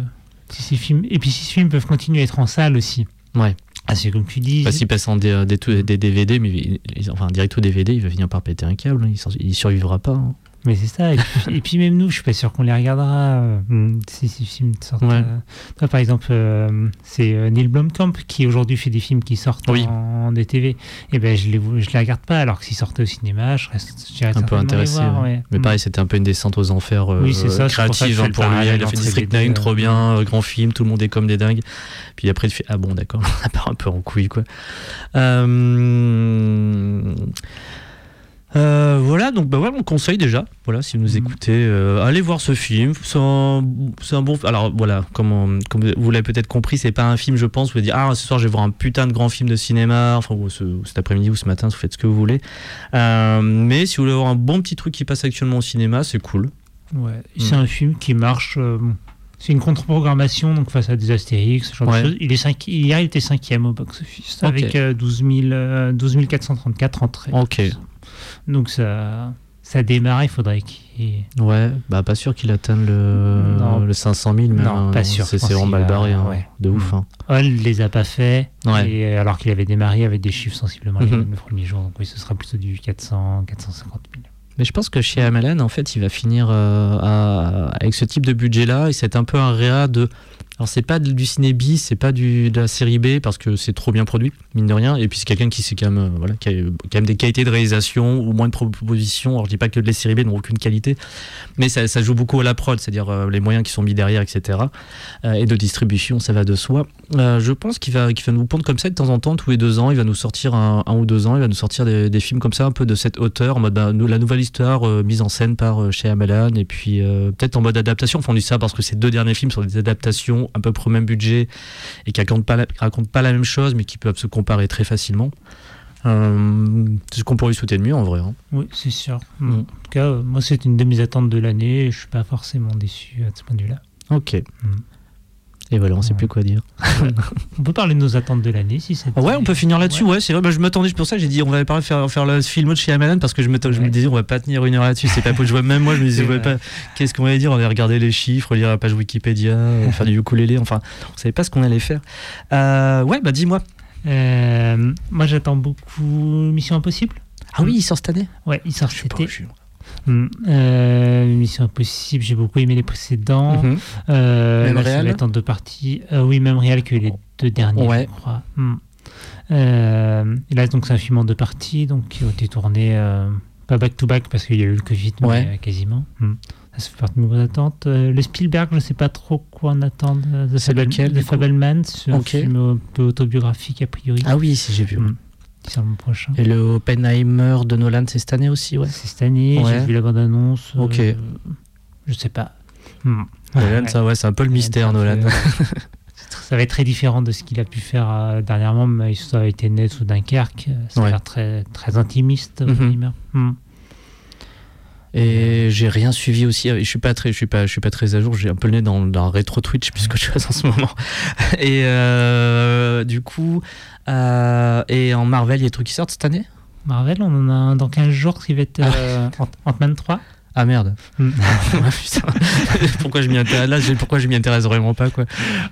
si ces films et puis si ces films peuvent continuer à être en salle aussi. Ouais. Ah, c'est comme tu dis. Bah, s'il passe en des, des, DVD, mais enfin direct au DVD, il va finir par péter un câble. hein. Il, il survivra pas. hein. Mais c'est ça. Et puis, et puis même nous, je suis pas sûr qu'on les regardera euh, hmm, si ces films sortent. Ouais. euh. Toi, par exemple, euh, c'est Neil Blomkamp qui aujourd'hui fait des films qui sortent Oui. en DTV. Et ben je les je les regarde pas alors que s'ils sortaient au cinéma, je reste Un peu intéressé. voir, ouais. Mais Hmm. pareil, c'était un peu une descente aux enfers Oui, ça, pour créative je hein, pour lui. Il a fait District les deux, 9, trop bien, grand film, tout le monde est comme des dingues. Puis après, il fait Ah bon, d'accord, ça part un peu en couille, quoi. Euh, euh, voilà, donc bah ouais, on conseille déjà. Voilà, si vous nous Mhm. écoutez, euh, allez voir ce film. C'est un, un bon. Alors voilà, comme, on- comme vous l'avez peut-être compris, c'est pas un film, je pense. Vous allez dire ah ce soir je vais voir un putain de grand film de cinéma. Enfin ou ce- cet après-midi ou ce matin, vous faites ce que vous voulez. Euh, mais si vous voulez voir un bon petit truc qui passe actuellement au cinéma, c'est cool. Ouais, c'est un film qui marche. bon. c'est une contre-programmation donc face à des Astérix, ce genre Ouais. de choses. Il est cinq, hier, il était cinquième au box-office Ok. avec euh, 12, 000, euh, 12 434 entrées. Ok. Donc ça, ça démarre. Il faudrait qu'il. Ouais, bah pas sûr qu'il atteigne le, Non. le 500 000, mais Non, euh, pas sûr, C'est vraiment mal barré, hein, ouais. de ouf. Mm. hein. Hall les a pas fait, Ouais. et, euh, alors qu'il avait démarré avec des chiffres sensiblement les Mhm. mêmes le premier jour. Donc oui, ce sera plutôt du 400, 450 000. Mais je pense que chez Amalan, en fait, il va finir euh, à- avec ce type de budget-là, et c'est un peu un réa de Alors c'est pas du ciné B, c'est pas du, de la série B parce que c'est trop bien produit, mine de rien. Et puis c'est quelqu'un qui, c'est quand même, euh, voilà, qui a quand même des qualités de réalisation ou moins de propositions. Alors je dis pas que les séries B n'ont aucune qualité, mais ça, joue beaucoup à la prod, c'est-à-dire euh, les moyens qui sont mis derrière, etc. Euh, et de distribution, ça va de soi. Je pense qu'il va, va nous pondre comme ça de temps en temps, tous les deux ans, il va nous sortir un, ou deux ans, il va nous sortir des, des, films comme ça, un peu de cette hauteur, en mode bah, la nouvelle histoire mise en scène par chez Amalan, et puis peut-être en mode adaptation. Enfin, on dit ça parce que ces deux derniers films sont des adaptations à peu près au même budget et qui racontent pas la, racontent pas la même chose, mais qui peuvent se comparer très facilement. Euh, c'est ce qu'on pourrait lui souhaiter de mieux en vrai. Hein. Oui, c'est sûr. Mm. En tout cas, moi, c'est une de mes attentes de l'année et je suis pas forcément déçu à ce point de vue-là. Ok. Mm. Et voilà, on ne sait plus quoi dire. on peut parler de nos attentes de l'année si c'est. Ouais, on peut finir là-dessus. Ouais, ouais c'est vrai. Bah, je m'attendais pour ça. J'ai dit on va pas faire faire le film de chez Amalan parce que je me, je me disais on va pas tenir une heure là-dessus. C'est pas Je vois même moi je me disais pas. Qu'est-ce qu'on allait dire? On allait regarder les chiffres, lire la page Wikipédia, faire du ukulélé. Enfin, on savait pas ce qu'on allait faire. Euh, ouais, bah dis-moi. Euh, moi, j'attends beaucoup Mission Impossible. Ah oui, il sort cette année Ouais, il sort cet été. Mmh. Euh, Mission Impossible, j'ai beaucoup aimé les précédents. Mmh. Euh, même là, réel je vais être en deux parties. Euh, oui, même réel que les deux derniers, ouais. je crois. Mmh. Euh, et là, donc, c'est un film en deux parties, donc qui a été tourné pas back-to-back parce qu'il y a eu le Covid, ouais. mais quasiment. Ça fait partie de nos attentes. le Spielberg, je ne sais pas trop quoi en attendre. The, Fable, The Fableman, c'est okay. un film un peu autobiographique a priori. Ah oui, si j'ai vu. C'est le prochain. Et le Oppenheimer de Nolan, c'est cette année aussi, ouais. C'est cette année, ouais. j'ai vu la bande-annonce. Ok. Euh, je sais pas. Hmm. Nolan, ouais. ça, ouais, c'est un peu le mystère, Nolan. ça va être très différent de ce qu'il a pu faire euh, dernièrement, mais ça a été net ou Dunkerque. Ça a ouais. l'air très, très intimiste. Mm -hmm. Et j'ai rien suivi aussi. Je suis pas très, je suis pas, je suis pas très à jour. J'ai un peu le nez dans, dans rétro Twitch puisque je suis en ce moment. Et euh, du coup, euh, et en Marvel, il y a des trucs qui sortent cette année? Marvel, on en a un dans 15 jours qui va être euh, Ant-Man 3. Ah merde. Mm. pourquoi je m'y intéresse là Pourquoi je m'y intéresse vraiment pas quoi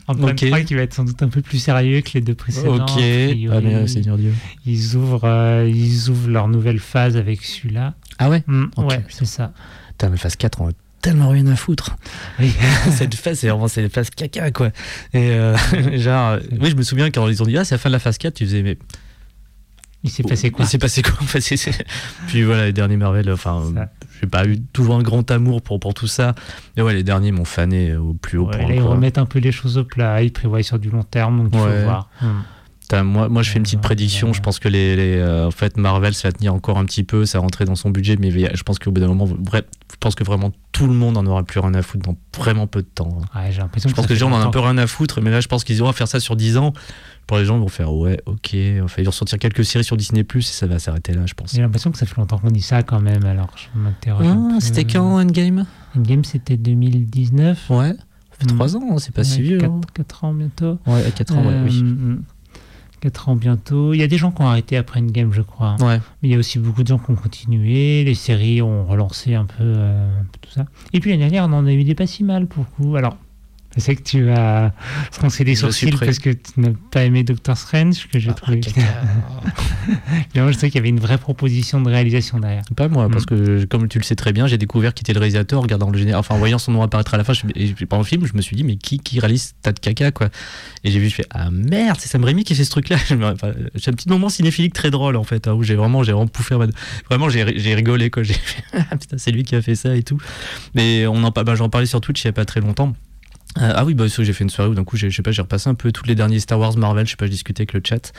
Ant-Man okay. 3 qui va être sans doute un peu plus sérieux que les deux précédents. Ok. Ah mais Seigneur Dieu. Ils ouvrent, euh, ils ouvrent leur nouvelle phase avec celui-là. Ah ouais. Mm, okay. Ouais, c'est ça. Putain, mais phase 4, on a tellement rien à foutre. Oui. Cette phase, c'est vraiment c'est une phase caca quoi. Et euh, genre, oui, je me souviens quand ils ont dit ah c'est la fin de la phase 4, tu faisais mais il s'est passé quoi Il s'est passé quoi Puis voilà, les derniers Marvel, enfin, j'ai pas eu toujours un grand amour pour, pour tout ça. Mais ouais, les derniers m'ont fané au plus haut ouais, point. Là, ils remettent un peu les choses au plat, ils prévoient sur du long terme, donc il ouais. faut voir. Hum. Moi, moi, je fais une petite prédiction. Je pense que les, les euh, en fait, Marvel, ça va tenir encore un petit peu, ça va rentrer dans son budget, mais je pense qu'au bout d'un moment, bref, je pense que vraiment tout le monde en aura plus rien à foutre dans vraiment peu de temps. Ouais, j'ai l'impression. Je pense que, que les gens en ont un peu rien à foutre, mais là, je pense qu'ils vont faire ça sur 10 ans. Pour les gens ils vont faire ouais ok. Enfin, ils vont sortir quelques séries sur Disney Plus et ça va s'arrêter là je pense. J'ai l'impression que ça fait longtemps qu'on dit ça quand même. Alors je m'interroge ah, c'était quand Endgame? Endgame c'était 2019 ouais. Ça fait 3 ans c'est pas ouais, si vieux 4, hein. 4 ans bientôt. Ouais 4 ans euh, ouais, oui 4 ans bientôt. Il y a des gens qui ont arrêté après Endgame, je crois. Ouais. Mais il y a aussi beaucoup de gens qui ont continué. Les séries ont relancé un peu, euh, un peu tout ça. Et puis l'année dernière, on en a eu des pas si mal pour le coup. Alors, je sais que tu se lancer des sourcils parce que tu n'as pas aimé Doctor Strange, que j'ai ah, trouvé. Mais moi, je sais qu'il y avait une vraie proposition de réalisation derrière. Pas moi, mm. parce que comme tu le sais très bien, j'ai découvert qui était le réalisateur en regardant le général, enfin en voyant son nom apparaître à la fin, je, et pendant le film, je me suis dit mais qui qui réalise tas de caca quoi? Et j'ai vu, je fais ah merde, c'est Sam Raimi qui fait ce truc-là. J'ai enfin, un petit moment cinéphilique très drôle en fait, hein, où j'ai vraiment j'ai vraiment pouffé, vraiment j'ai rigolé quoi. J'ai ah, putain c'est lui qui a fait ça et tout. Mais on en bah, j'en parlais sur Twitch il y a pas très longtemps. Euh, ah oui, bah, j'ai fait une soirée où d'un coup, je sais pas, j'ai repassé un peu tous les derniers Star Wars Marvel, je sais pas, je discutais avec le chat.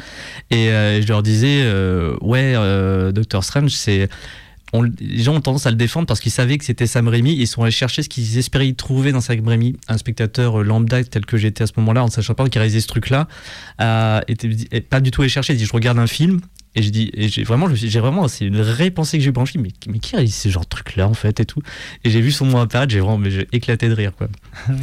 Et euh, je leur disais, euh, ouais, Doctor Strange, c'est. Les gens ont tendance à le défendre parce qu'ils savaient que c'était Sam Raimi. Ils sont allés chercher ce qu'ils espéraient y trouver dans Sam Raimi. Un spectateur lambda tel que j'étais à ce moment-là, en sachant pas qui réalisait ce truc-là, était pas du tout allé chercher. Il dit, je regarde un film, et j'ai dit, et j'ai vraiment, j'ai vraiment, c'est une vraie pensée que j'ai film, mais, mais qui réalise ce genre de truc là en fait et tout? Et j'ai vu son nom apparaître, j'ai vraiment, mais j'ai éclaté de rire quoi.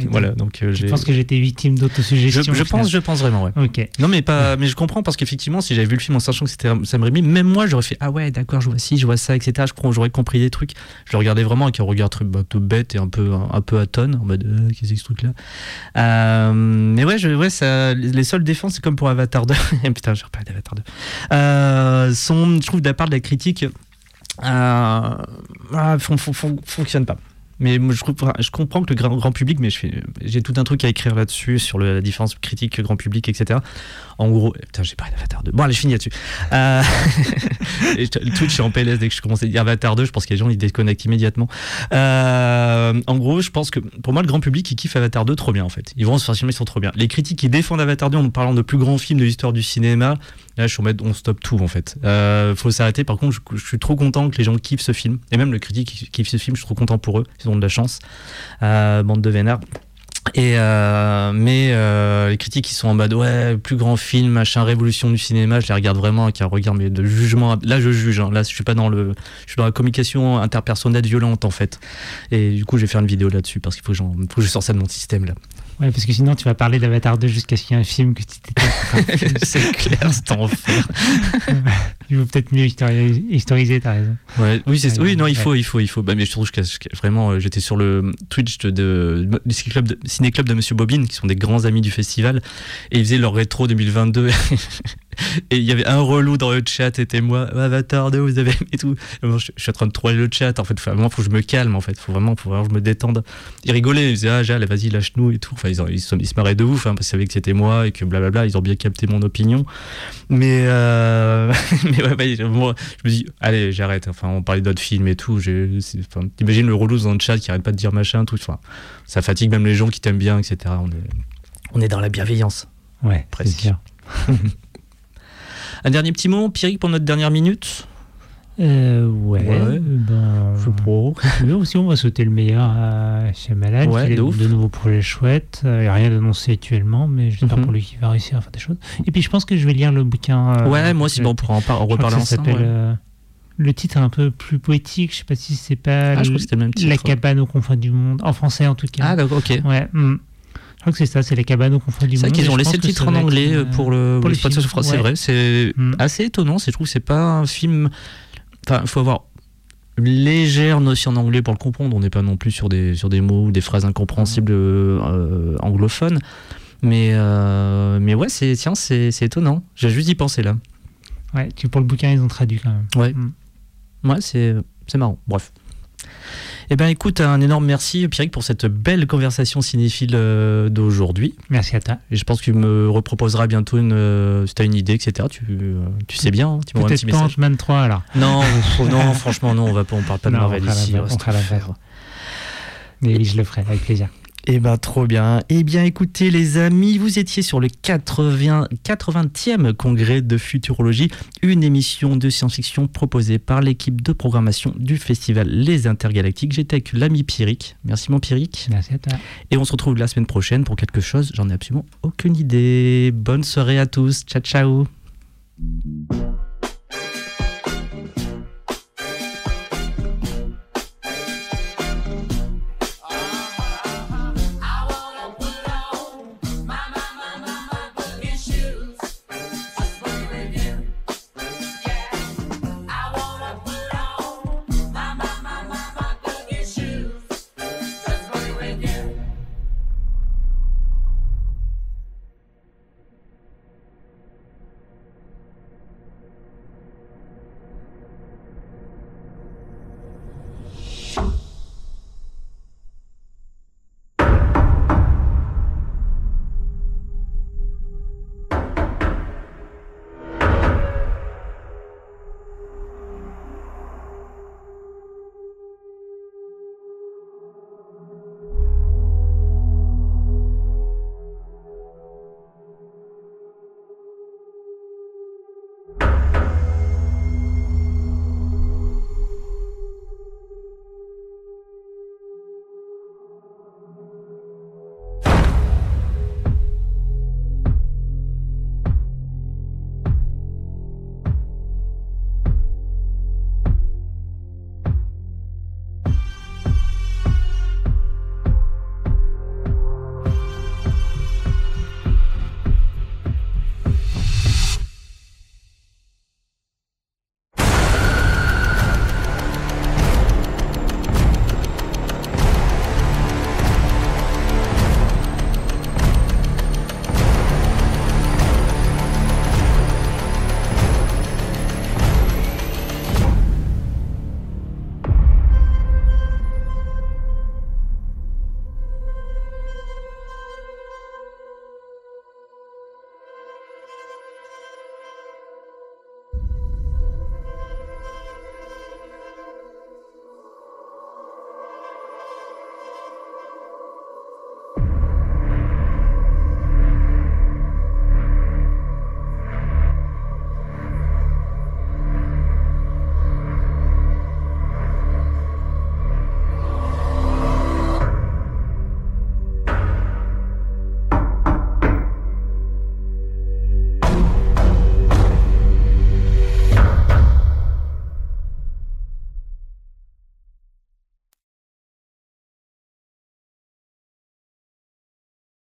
voilà, donc euh, Je pense que j'étais victime d'autosuggestion. Je, je pense, je pense vraiment, ouais. Ok. Non mais pas, mais je comprends parce qu'effectivement, si j'avais vu le film en sachant que c'était Sam Raimi, même moi j'aurais fait ah ouais d'accord, je vois ci, je vois ça, etc. Je j'aurais compris des trucs. Je le regardais vraiment avec un regard très bah, tout bête et un peu un, un peu atone en mode euh, qu'est-ce que ce truc là. Euh, mais ouais, je, ouais, ça, les seules défenses c'est comme pour Avatar 2. Putain, je reparle d'Avatar 2. Euh, sont, je trouve, de la part de la critique, euh, fon, fonctionne pas. Mais je, comprends que le grand, grand public, mais j'ai tout un truc à écrire là-dessus, sur la différence critique grand public, etc. En gros, putain, j'ai parlé d'Avatar 2. Bon, allez, je finis là-dessus. Euh, et je- Twitch est en PLS dès que je commence à dire Avatar 2, je pense que les gens ils déconnectent immédiatement. Euh, en gros, je pense que pour moi, le grand public, il kiffe Avatar 2 trop bien en fait. Ils vont se faire filmer, ils sont trop bien. Les critiques qui défendent Avatar 2 en parlant de plus grands films de l'histoire du cinéma, là, je suis en mode on stoppe tout en fait. Euh, faut s'arrêter. Par contre, je, suis trop content que les gens kiffent ce film. Et même le critique qui kiffe ce film, je suis trop content pour eux. Ont de la chance. Euh, bande de vénards. Et euh, mais euh, les critiques qui sont en mode ouais plus grand film machin révolution du cinéma je les regarde vraiment avec un regard mais de jugement là je juge hein. là je suis pas dans le je suis dans la communication interpersonnelle violente en fait et du coup je vais faire une vidéo là-dessus parce qu'il faut que, faut que je sorte ça de mon système là Ouais, parce que sinon tu vas parler d'Avatar 2 jusqu'à ce qu'il y ait un film que tu t'étais. c'est clair c'est enfer Il vaut peut-être mieux histori- historiser, t'as raison. Ouais, oui, c'est, oui, non, il ouais. faut, il faut, il faut. Bah, mais je trouve que vraiment, euh, j'étais sur le Twitch de, de, du ciné-club de, ciné-club de Monsieur Bobine, qui sont des grands amis du festival, et ils faisaient leur rétro 2022. et il y avait un relou dans le chat, c'était moi, Avatar 2, vous avez et tout? Et moi, je, je suis en train de troller le chat, en fait, faut, vraiment, faut que je me calme, en fait, faut vraiment, faut vraiment que je me détende. Ils rigolaient, ils disaient, ah, Jal, vas-y, lâche-nous et tout. Enfin, ils, ont- ils, se- ils se marraient de ouf, hein, parce qu'ils savaient que c'était moi et que blablabla, ils ont bien capté mon opinion. Mais, euh, mais ouais, ouais, moi, je me dis, allez, j'arrête. Enfin, on parlait d'autres films et tout. Enfin, T'imagines le relou dans le chat qui arrête pas de dire machin, tout. Enfin, ça fatigue même les gens qui t'aiment bien, etc. On est, on est dans la bienveillance. Ouais, Presque. Un dernier petit mot, Pierrick, pour notre dernière minute? Euh, ouais. Ouais. Ben, Je pro. Aussi, on va sauter le meilleur à Shyamalan. Ouais, qui a de de nouveaux projets chouettes. Il n'y a rien d'annoncé actuellement, mais j'espère Mhm. pour lui qu'il va réussir à faire des choses. Et puis, je pense que je vais lire le bouquin. euh, ouais, moi aussi, bon, on pourra en, par- en reparler ensemble. s'appelle, ouais. euh, Le titre est un peu plus poétique. Je sais pas si c'est pas Ah, je que c'était le même titre. La cabane aux confins du monde. En français, en tout cas. Ah, d'accord, ok. Ouais. hmm. Je crois que c'est ça, c'est la cabane aux confins du C'est monde. vrai qu'ils et ont laissé le titre en être anglais euh, pour le, pour. C'est Ouais. vrai, c'est Mm. assez étonnant. c'est- Je trouve que c'est pas un film. Enfin, il faut avoir une légère notion d'anglais pour le comprendre. On n'est pas non plus sur des, sur des mots ou des phrases incompréhensibles euh, euh, anglophones. Mais, euh, mais ouais, c'est, tiens, c'est, c'est étonnant. J'ai juste y penser là. Ouais, tu, pour le bouquin, ils ont traduit quand même. Ouais, Mm. ouais c'est, c'est marrant. Bref. Eh ben écoute, un énorme merci Pierrick pour cette belle conversation cinéphile euh, d'aujourd'hui. Merci à toi. Et je pense que tu me reproposeras bientôt une, euh, si tu as une idée, etc. Tu, euh, tu sais bien, hein, tu m'envoies un Peut-être petit message. Ant-Man 3 alors. Non, non, franchement, non, on on parle pas de Non, on Marvel la- ici. on reste fera la faire. fête. Mais oui, je le ferai avec plaisir. Eh ben, trop bien. Eh bien, écoutez, les amis, vous étiez sur le 80, 80e congrès de futurologie, une émission de science-fiction proposée par l'équipe de programmation du festival Les Intergalactiques. J'étais avec l'ami Pierrick. Merci, mon Pierrick. Merci à toi. Et on se retrouve la semaine prochaine pour quelque chose. J'en ai absolument aucune idée. Bonne soirée à tous. Ciao, ciao.